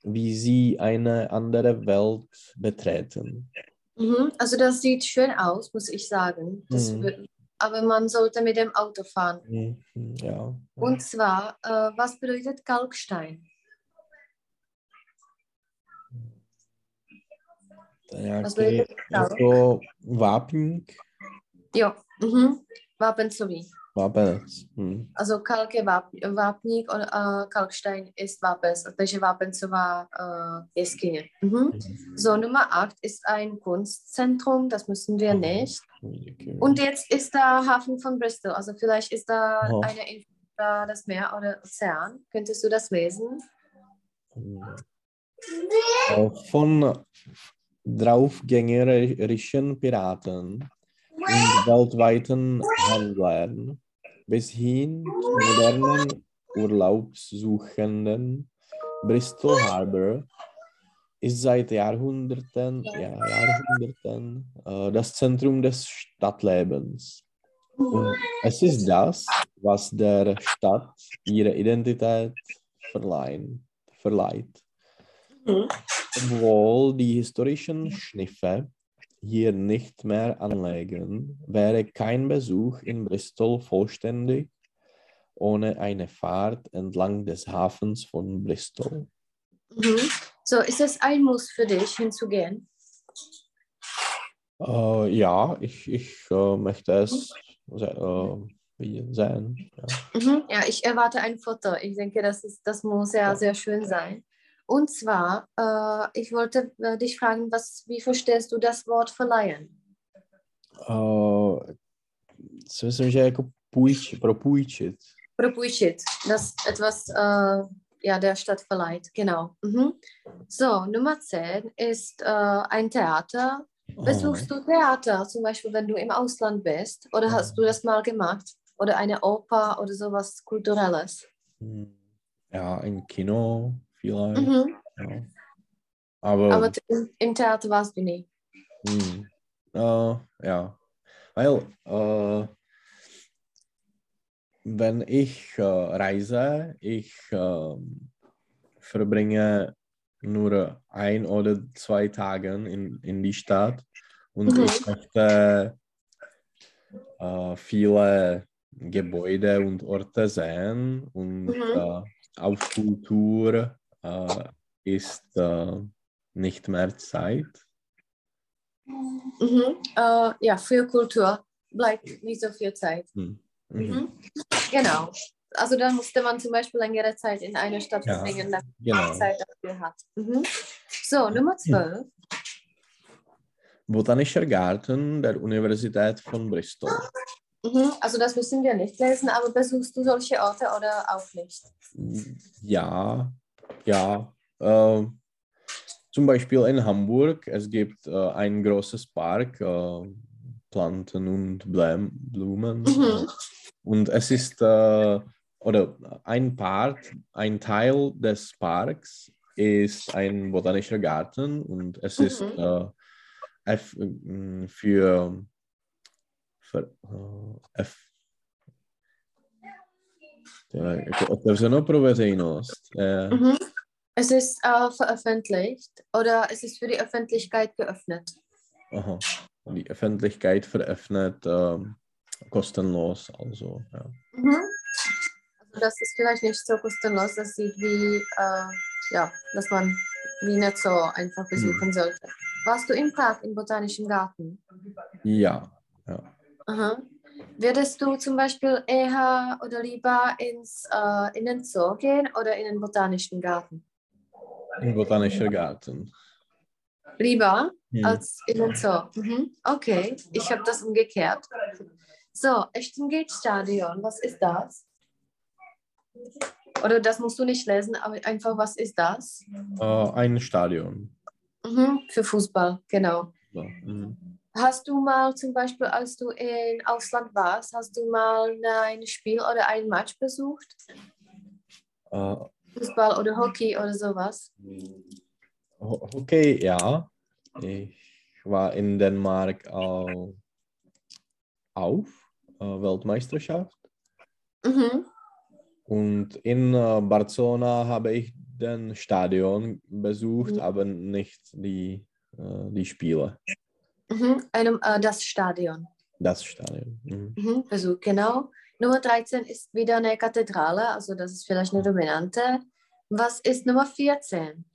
wie sie eine andere Welt betreten. Mhm. Also das sieht schön aus, muss ich sagen. Mhm. aber man sollte mit dem Auto fahren. Mhm, Ja. Und zwar, äh, was bedeutet Kalkstein? Bedeutet Kalk? jako vápník, Jo, mhm. Vápencový. Vápenec. Hm. Also Kalk je váp, vápník, on, uh, Kalkstein ist Vápes, takže Vápencová uh, jeskyně. Mhm. So, Nummer 8 ist ein Kunstzentrum, das müssen wir nicht. Díky. Und jetzt ist da Hafen von Bristol, also vielleicht ist da Oh. eine Info da das Meer oder Ozean. Könntest du das lesen? Äh, Von draufgängerischen Piraten und weltweiten Händlern bis hin zu modernen Urlaubssuchenden Bristol Harbor ist seit Jahrhunderten, ja, Jahrhunderten äh, das Zentrum des Stadtlebens. Und es ist das, was der Stadt ihre Identität verleihen, verleiht. Mhm. Obwohl die historischen Schniffe hier nicht mehr anlegen, wäre kein Besuch in Bristol vollständig ohne eine Fahrt entlang des Hafens von Bristol. Mhm. So, ist es ein Muss für dich, hinzugehen? Äh, ja, ich, ich äh, möchte es se äh, sehen. Ja. Mhm. Ja, ich erwarte ein Foto. Ich denke, das, ist, das muss ja sehr schön sein. Und zwar, äh, ich wollte äh, dich fragen, was, wie verstehst du das Wort verleihen? Äh, si myslím, že jako půjč, propůjčit. Propůjčit, das etwas äh, ja, der Stadt verleiht, genau. Mhm. So, Nummer 10 ist äh, ein Theater. Besuchst du Theater, zum Beispiel, wenn du im Ausland bist? Oder hast du das mal gemacht? Oder eine Oper oder sowas Kulturelles? Hm, Ja, ein Kino vielleicht. Mhm. Ja. Aber, Aber im, Theater warst du nie. hm, äh, ja, weil äh, wenn ich äh, reise, ich ähm, verbringe nur ein oder zwei Tage in, in die Stadt und Mhm. ich möchte äh, viele Gebäude und Orte sehen und Mhm. äh, auf Kultur äh, ist äh, nicht mehr Zeit. Mhm. Äh, ja, für Kultur bleibt nicht so viel Zeit. Hm. Mhm. Genau. also dann musste man zum Beispiel längere Zeit in einer Stadt Ja, verbringen, damit genau. man Zeit dafür hat. Mhm. So, Nummer 12. Botanischer Garten der Universität von Bristol. Mhm. Also das müssen wir nicht lesen, aber besuchst du solche Orte oder auch nicht? Ja, ja. Äh, zum Beispiel in Hamburg, es gibt äh, ein großes Park, äh, Planten und Blem Blumen. Mhm. Und es ist, äh, oder ein Part, ein Teil des Parks ist ein botanischer Garten und es ist Mhm. äh, eff- m, für, für äh, eff- Teda, jako otevřeno pro veřejnost. Eh, Mhm. Es ist äh, veröffentlicht oder es ist für die Öffentlichkeit geöffnet. aha, die Öffentlichkeit veröffnet ähm, kostenlos, also ja. Mhm. Also das ist vielleicht nicht so kostenlos, das sieht wie, äh, ja, dass man wie nicht so einfach besuchen sollte. Warst du in Prag im Botanischen Garten? Ja, ja. Aha. Würdest du zum Beispiel eher oder lieber ins, äh, in den Zoo gehen oder in den Botanischen Garten? Ein botanischer Garten. Lieber Hm. als in den Zoo. Mhm. Okay, ich habe das umgekehrt. So, Echtengate-Stadion, was ist das? Oder das musst du nicht lesen, aber einfach, was ist das? Äh, ein Stadion. Mhm. Für Fußball, genau. So. mhm. Hast du mal zum Beispiel, als du im Ausland warst, hast du mal ein Spiel oder ein Match besucht? Äh, Fußball oder Hockey oder sowas? Ho- Hockey, ja. Ich war in Dänemark äh, auf äh, Weltmeisterschaft Mhm. und in äh, Barcelona habe ich den Stadion besucht, Mhm. aber nicht die, äh, die Spiele. Mhm. Das Stadion. Das Stadion. Mhm. Mhm. Besuch, genau. Nummer 13 ist wieder eine Kathedrale, also das ist vielleicht eine dominante. Was ist Nummer 14?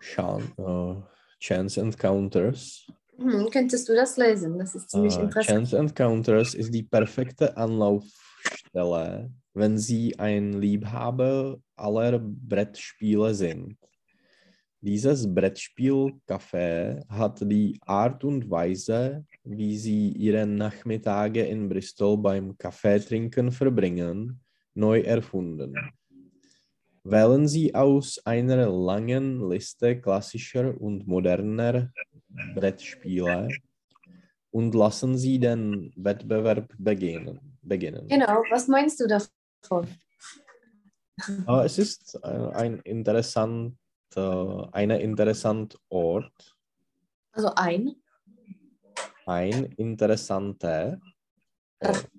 Chan äh, Chance Encounters. Mhm. Könntest du das lesen? Das ist ziemlich Äh, interessant. Chance Encounters ist die perfekte Anlaufstelle, wenn Sie ein Liebhaber aller Brettspiele sind. Dieses Brettspielcafé hat die Art und Weise, wie Sie Ihre Nachmittage in Bristol beim Kaffeetrinken verbringen, neu erfunden. Wählen Sie aus einer langen Liste klassischer und moderner Brettspiele und lassen Sie den Wettbewerb beginnen. beginnen. Genau, was meinst du davon? Äh, es ist äh, ein interessant, äh, eine interessant Ort, Also ein. ein interessanter Ja. Ort.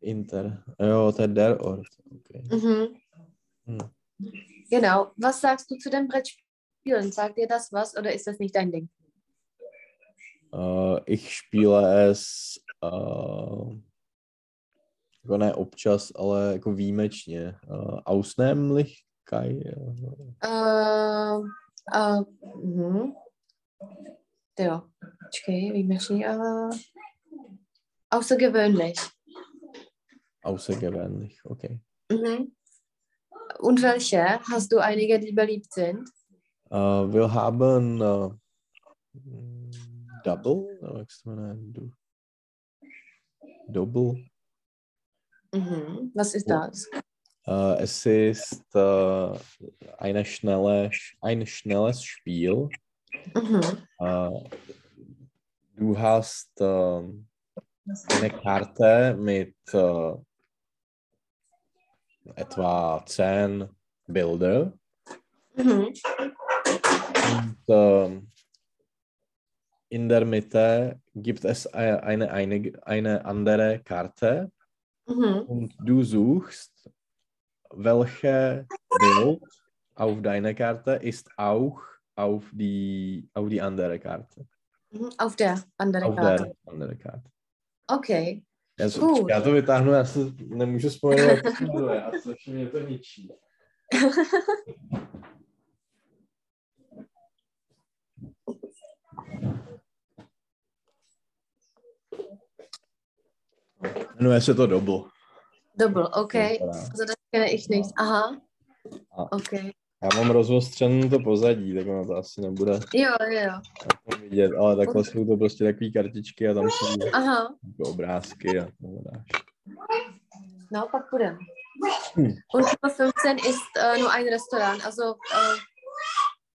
Inter, ja, oder der Ort. Okay. Mhm. Hm. Genau. Was sagst du zu den Brettspielen? Sagt dir das was oder ist das nicht dein Ding? Uh, ich spiele es uh, jako ne občas, ale jako výjimečně. Uh, Ausnehmlichkeit. Äh, äh, mhm. Jo, počkej, výjimečný. Äh, außergewöhnlich. Außergewöhnlich, okay. Mhm. Und welche? Hast du einige, die beliebt sind? Uh, wir haben uh, Double? Du- Double. Mhm. Was ist Ja. das? Uh, es ist uh, eine schnelle, ein schnelles Spiel. Mhm. Uh, du hast eine Karte mit äh, etwa zehn Bilder Mhm. und ähm, in der Mitte gibt es eine, eine, eine, eine andere Karte Mhm. und du suchst, welche Bild auf deiner Karte ist auch auf die, auf die andere Karte. Mhm. Auf der anderen Auf Karte. der andere Karte. Okay. Já, Cool. já to vytáhnu, já se nemůžu spojit, to se mě to ničí. Jmenuje se to Double. Double, okay. Vypadá. Ich nicht. Aha. A Okay. já mám rozostřený to pozadí, tak ono to asi nebude Jo, jo. jako vidět, ale takhle jsou to prostě takové kartičky a tam jsou Aha. jako obrázky a to dáš. No, pak půjdeme. Hm. Und Nummer 15 ist äh, nur ein Restaurant. Also, äh,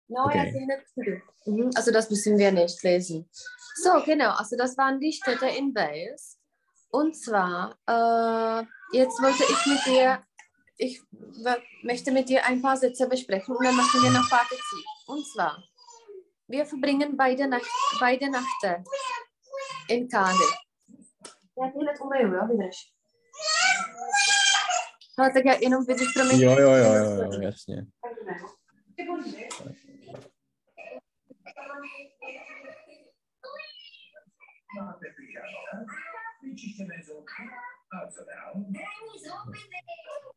no, Okay. ja. Mhm. Also, das müssen wir nicht lesen. So, genau. Also, das waren die Städte in Wales. Und zwar, äh, jetzt wollte ich mit dir, ich möchte mit dir ein paar Sätze besprechen und dann machen wir noch Partizip. Und zwar, wir verbringen beide, Nacht, beide Nächte in Cardiff. Ale tak já jenom vydrž, promiň. Jo, jo, jo, jo, jo, jasně. Nejdřív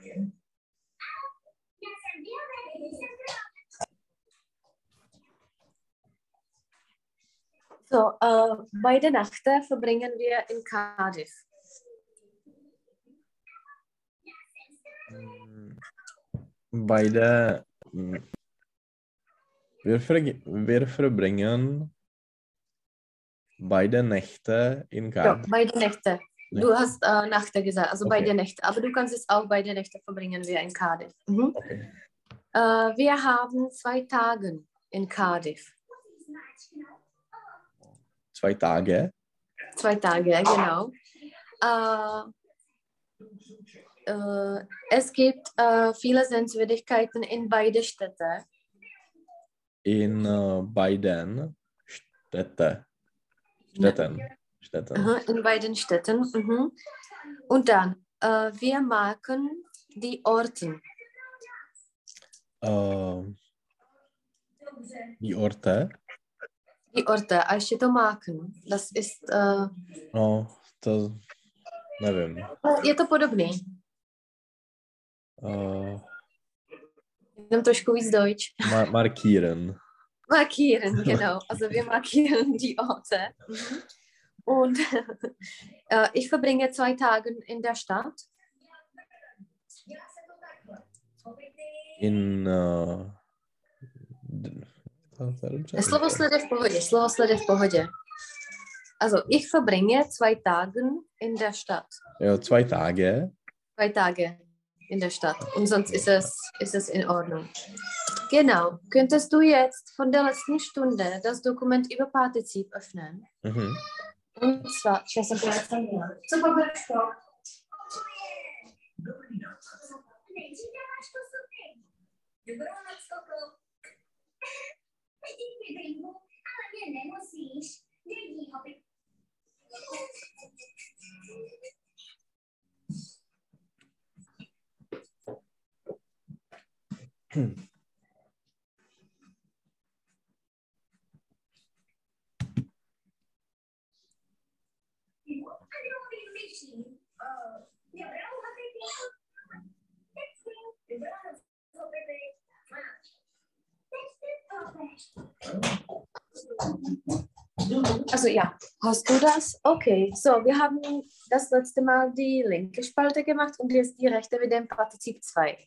Král. So, äh, beide Nächte verbringen wir in Cardiff. Mm, Beide mm, wir, ver, wir verbringen beide Nächte in Ja, Cardiff. beide Nächte. Du Ja. hast äh, Nächte gesagt, also Okay. beide Nächte. Aber du kannst es auch beide Nächte verbringen wir in Cardiff. Mhm. Okay. Äh, wir haben zwei Tage in Cardiff. Zwei Tage. Zwei Tage, genau. Äh, äh, es gibt äh, viele Sehenswürdigkeiten in beide Städte. In äh, beiden Städte. Städten. Städten. Aha, in beiden Städten. Mhm. Und dann, äh, wir marken die Orte. Äh, die Orte. Die Orte, a ještě to marken. Das ist, äh, No, to nevím. je to podobný, Äh, jenom trošku víc Deutsch. ma markieren. Markieren, genau. Also wir markieren die Orte. Und äh, ich verbringe zwei Tage in der Stadt. In v pohodě, v pohodě. Also ich verbringe zwei Tage in der Stadt. Ja, zwei Tage. Zwei Tage in der Stadt. Und sonst ist es, ist es in Ordnung. Genau. Könntest du jetzt von der letzten Stunde das Dokument über Partizip öffnen? Mhm. Und zwar, ich weiß nicht, Also ja, hast du das? Okay, so, wir haben das letzte Mal die linke Spalte gemacht und jetzt die rechte mit dem Partizip 2.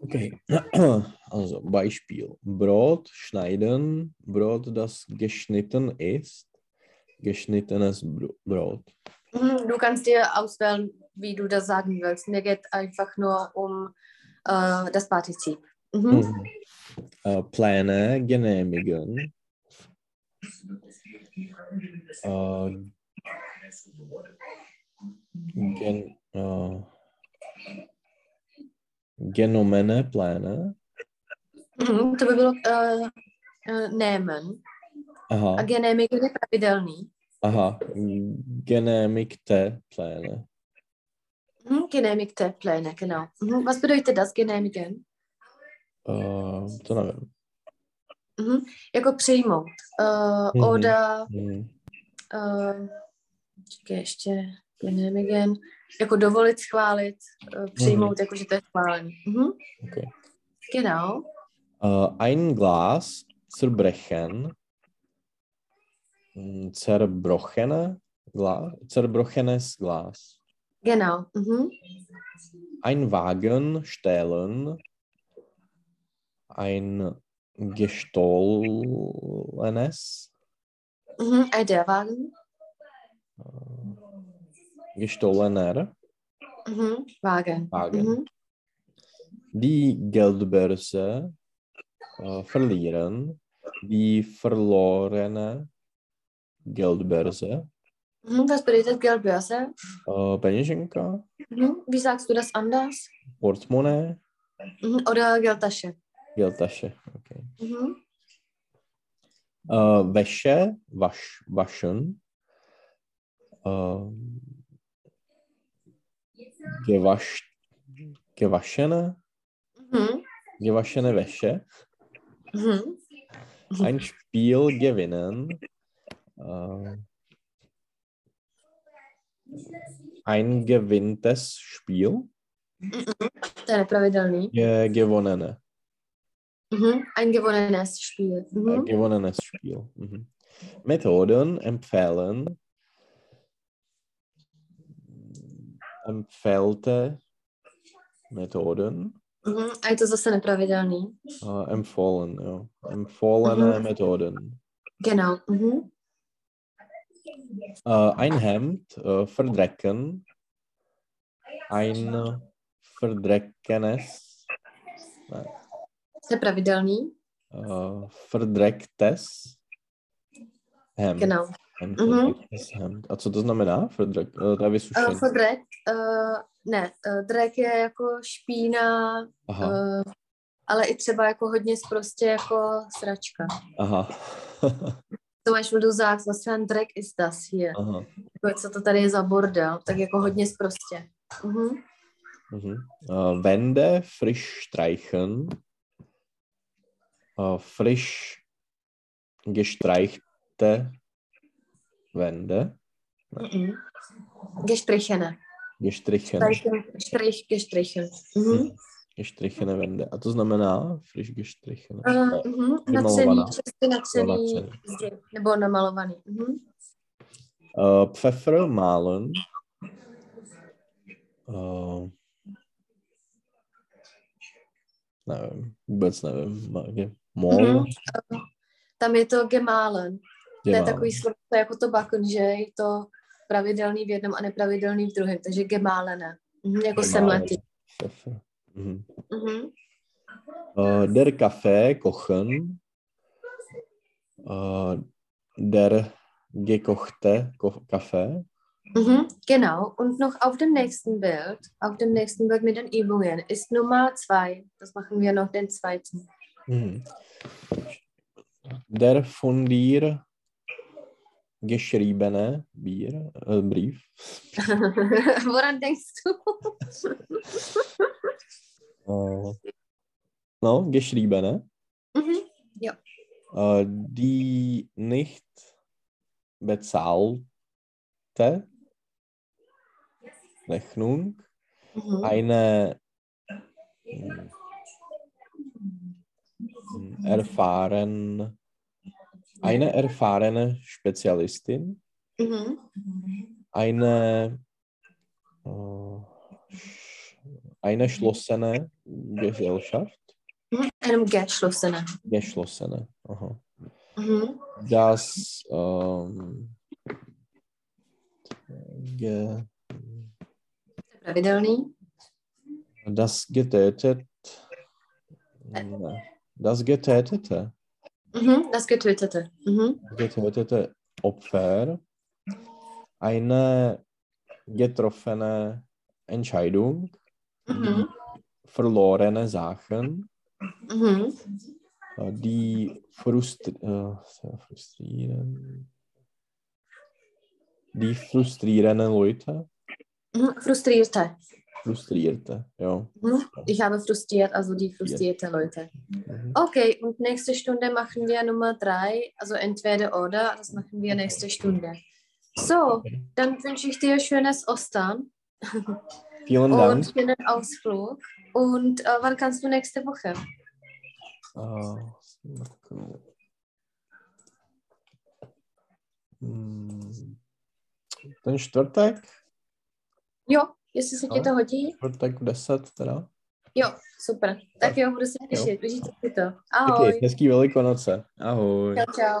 Okay. Also Beispiel. Brot schneiden. Brot, das geschnitten ist. Geschnittenes Bro- Brot. Mhm, Du kannst dir auswählen, wie du das sagen willst. Mir geht einfach nur um äh, das Partizip. Mhm. Mhm. Äh, Pläne genehmigen. Äh, gen, äh, genommene Pläne. Mhm, to by bylo uh, uh, nehmen. Aha, A genehmigen je pravidelný. Aha. Genehmigte Pläne. Mhm, genehmigte Pläne, genau. Mhm. Was bedeutet das, genehmigen? Uh, to nevím. Mhm. Jako přijmout. Uh, Mhm. Oder, Hmm. uh, čekaj, ještě genehmigen, jako dovolit, schválit, uh, přijmout, jako že to je schválený. Mhm. Okay. Genau. Uh, ein Glas zerbrechen. Mm, Zerbrochene Glas. Zerbrochenes Glas. Genau. Mhm. Ein Wagen stehlen. Ein gestohlenes. Mhm. Ein der Wagen. Gestohlener Mhm. Wagen. Wagen. Mhm. Die Geldbörse uh, verlieren. Die verlorene Geldbörse. Mhm. Was bedeutet Geldbörse? Uh, peněženka. Mhm. Wie sagst du das anders? Portemonnaie. Mhm. Oder Geldtasche. Geldtasche. Okay. Mhm. Uh, Wäsche, wasch, waschen. Uh, gewasch, gewaschene, Mhm. gewaschene Wäsche. Mhm. Ein Spiel gewinnen. Uh, ein gewinntes Spiel. To je nepravidelný. Gewonnene. Mhm. Ein gewonnenes Spiel. Äh, Mhm. gewonnenes Spiel. Mhm. Methoden empfehlen. Empfehlte Methoden. Mhm. A je to zase nepravidelný. Uh, empfohlen, ja. Empfohlene Mhm. Methoden. Genau. Mhm. Uh, ein Hemd uh, verdrecken. Ein verdreckenes. Ne, Nepravidelný. uh, verdrecktes Hemd. Genau. Mhm. verdrecktes Hemd. A co to znamená? Verdreck, uh, to je Uh, vysušení. Fodrek, uh, ne, uh, drek je jako špína, Aha, uh, ale i třeba jako hodně prostě jako sračka. aha. To máš du sagst, was für ein Dreck ist das hier? aha. Jako, co to tady je za bordel? Tak jako hodně prostě. Mhm. Mhm. Uh, Wände frisch streichen. Uh, frisch gestreichte Wände. Mhm. Gestrichene. Gestrichen. Streichen, Strich, gestrichen. Mhm. Gestrichene Wände. A to znamená frisch gestrichene. Uh, čistě zdi, nebo namalovaný. Mhm. Uh, Pfeffer malen. Uh, nevím, vůbec nevím. Mol? Mhm. Tam je to gemalen. To je takový slovo to je jako to bakon, že je to pravidelný v jednom a nepravidelný v druhém, takže gemálene. Mhm, jako semlety. Pfeffer. Mhm. Mhm. Uh, der Kaffee kochen. Uh, der gekochte Ko Kaffee. Mhm, genau. Und noch auf dem nächsten Bild, auf dem nächsten Bild mit den Übungen, ist Nummer zwei. Das machen wir noch den zweiten. Mhm. Der von dir geschriebene Bier, äh, Brief. Woran denkst du? Äh, no, geschriebene. mhm. Äh, die nicht bezahlte Rechnung. Mhm. Eine mm, erfahren, eine erfahrene Spezialistin. Mhm. eine, sch- eine schlossene Gesellschaft. Einem geschlossenen. Geschlossene. Aha. Mhm. Das, ähm, ge, Pravidelný. das getötet, das getötete, Mhm. Das Getötete. Mhm. getötete Opfer, eine getroffene Entscheidung, Mhm. verlorene Sachen, Mhm. äh, die frustri äh, frustrieren. Die frustrierenden Leute. Mhm, Frustrierte. Frustrierte, ja. Mhm. Ich habe frustriert, also die frustrierte Leute. Mhm. Okay, und nächste Stunde machen wir Nummer drei, also entweder oder, das machen wir nächste Stunde. So, dann wünsche ich dir schönes Ostern Vielen und Dank. schönen Ausflug. Und äh, wann kannst du nächste Woche? Äh, Marko. Hmm. Ten čtvrtek, Jo, jestli se ti to hodí. čtvrtek v 10 teda. Jo, super. Tak jo, budu se těšit. Užijte si to. Ahoj. Taky hezký velikonoce. Ahoj. Čau, čau.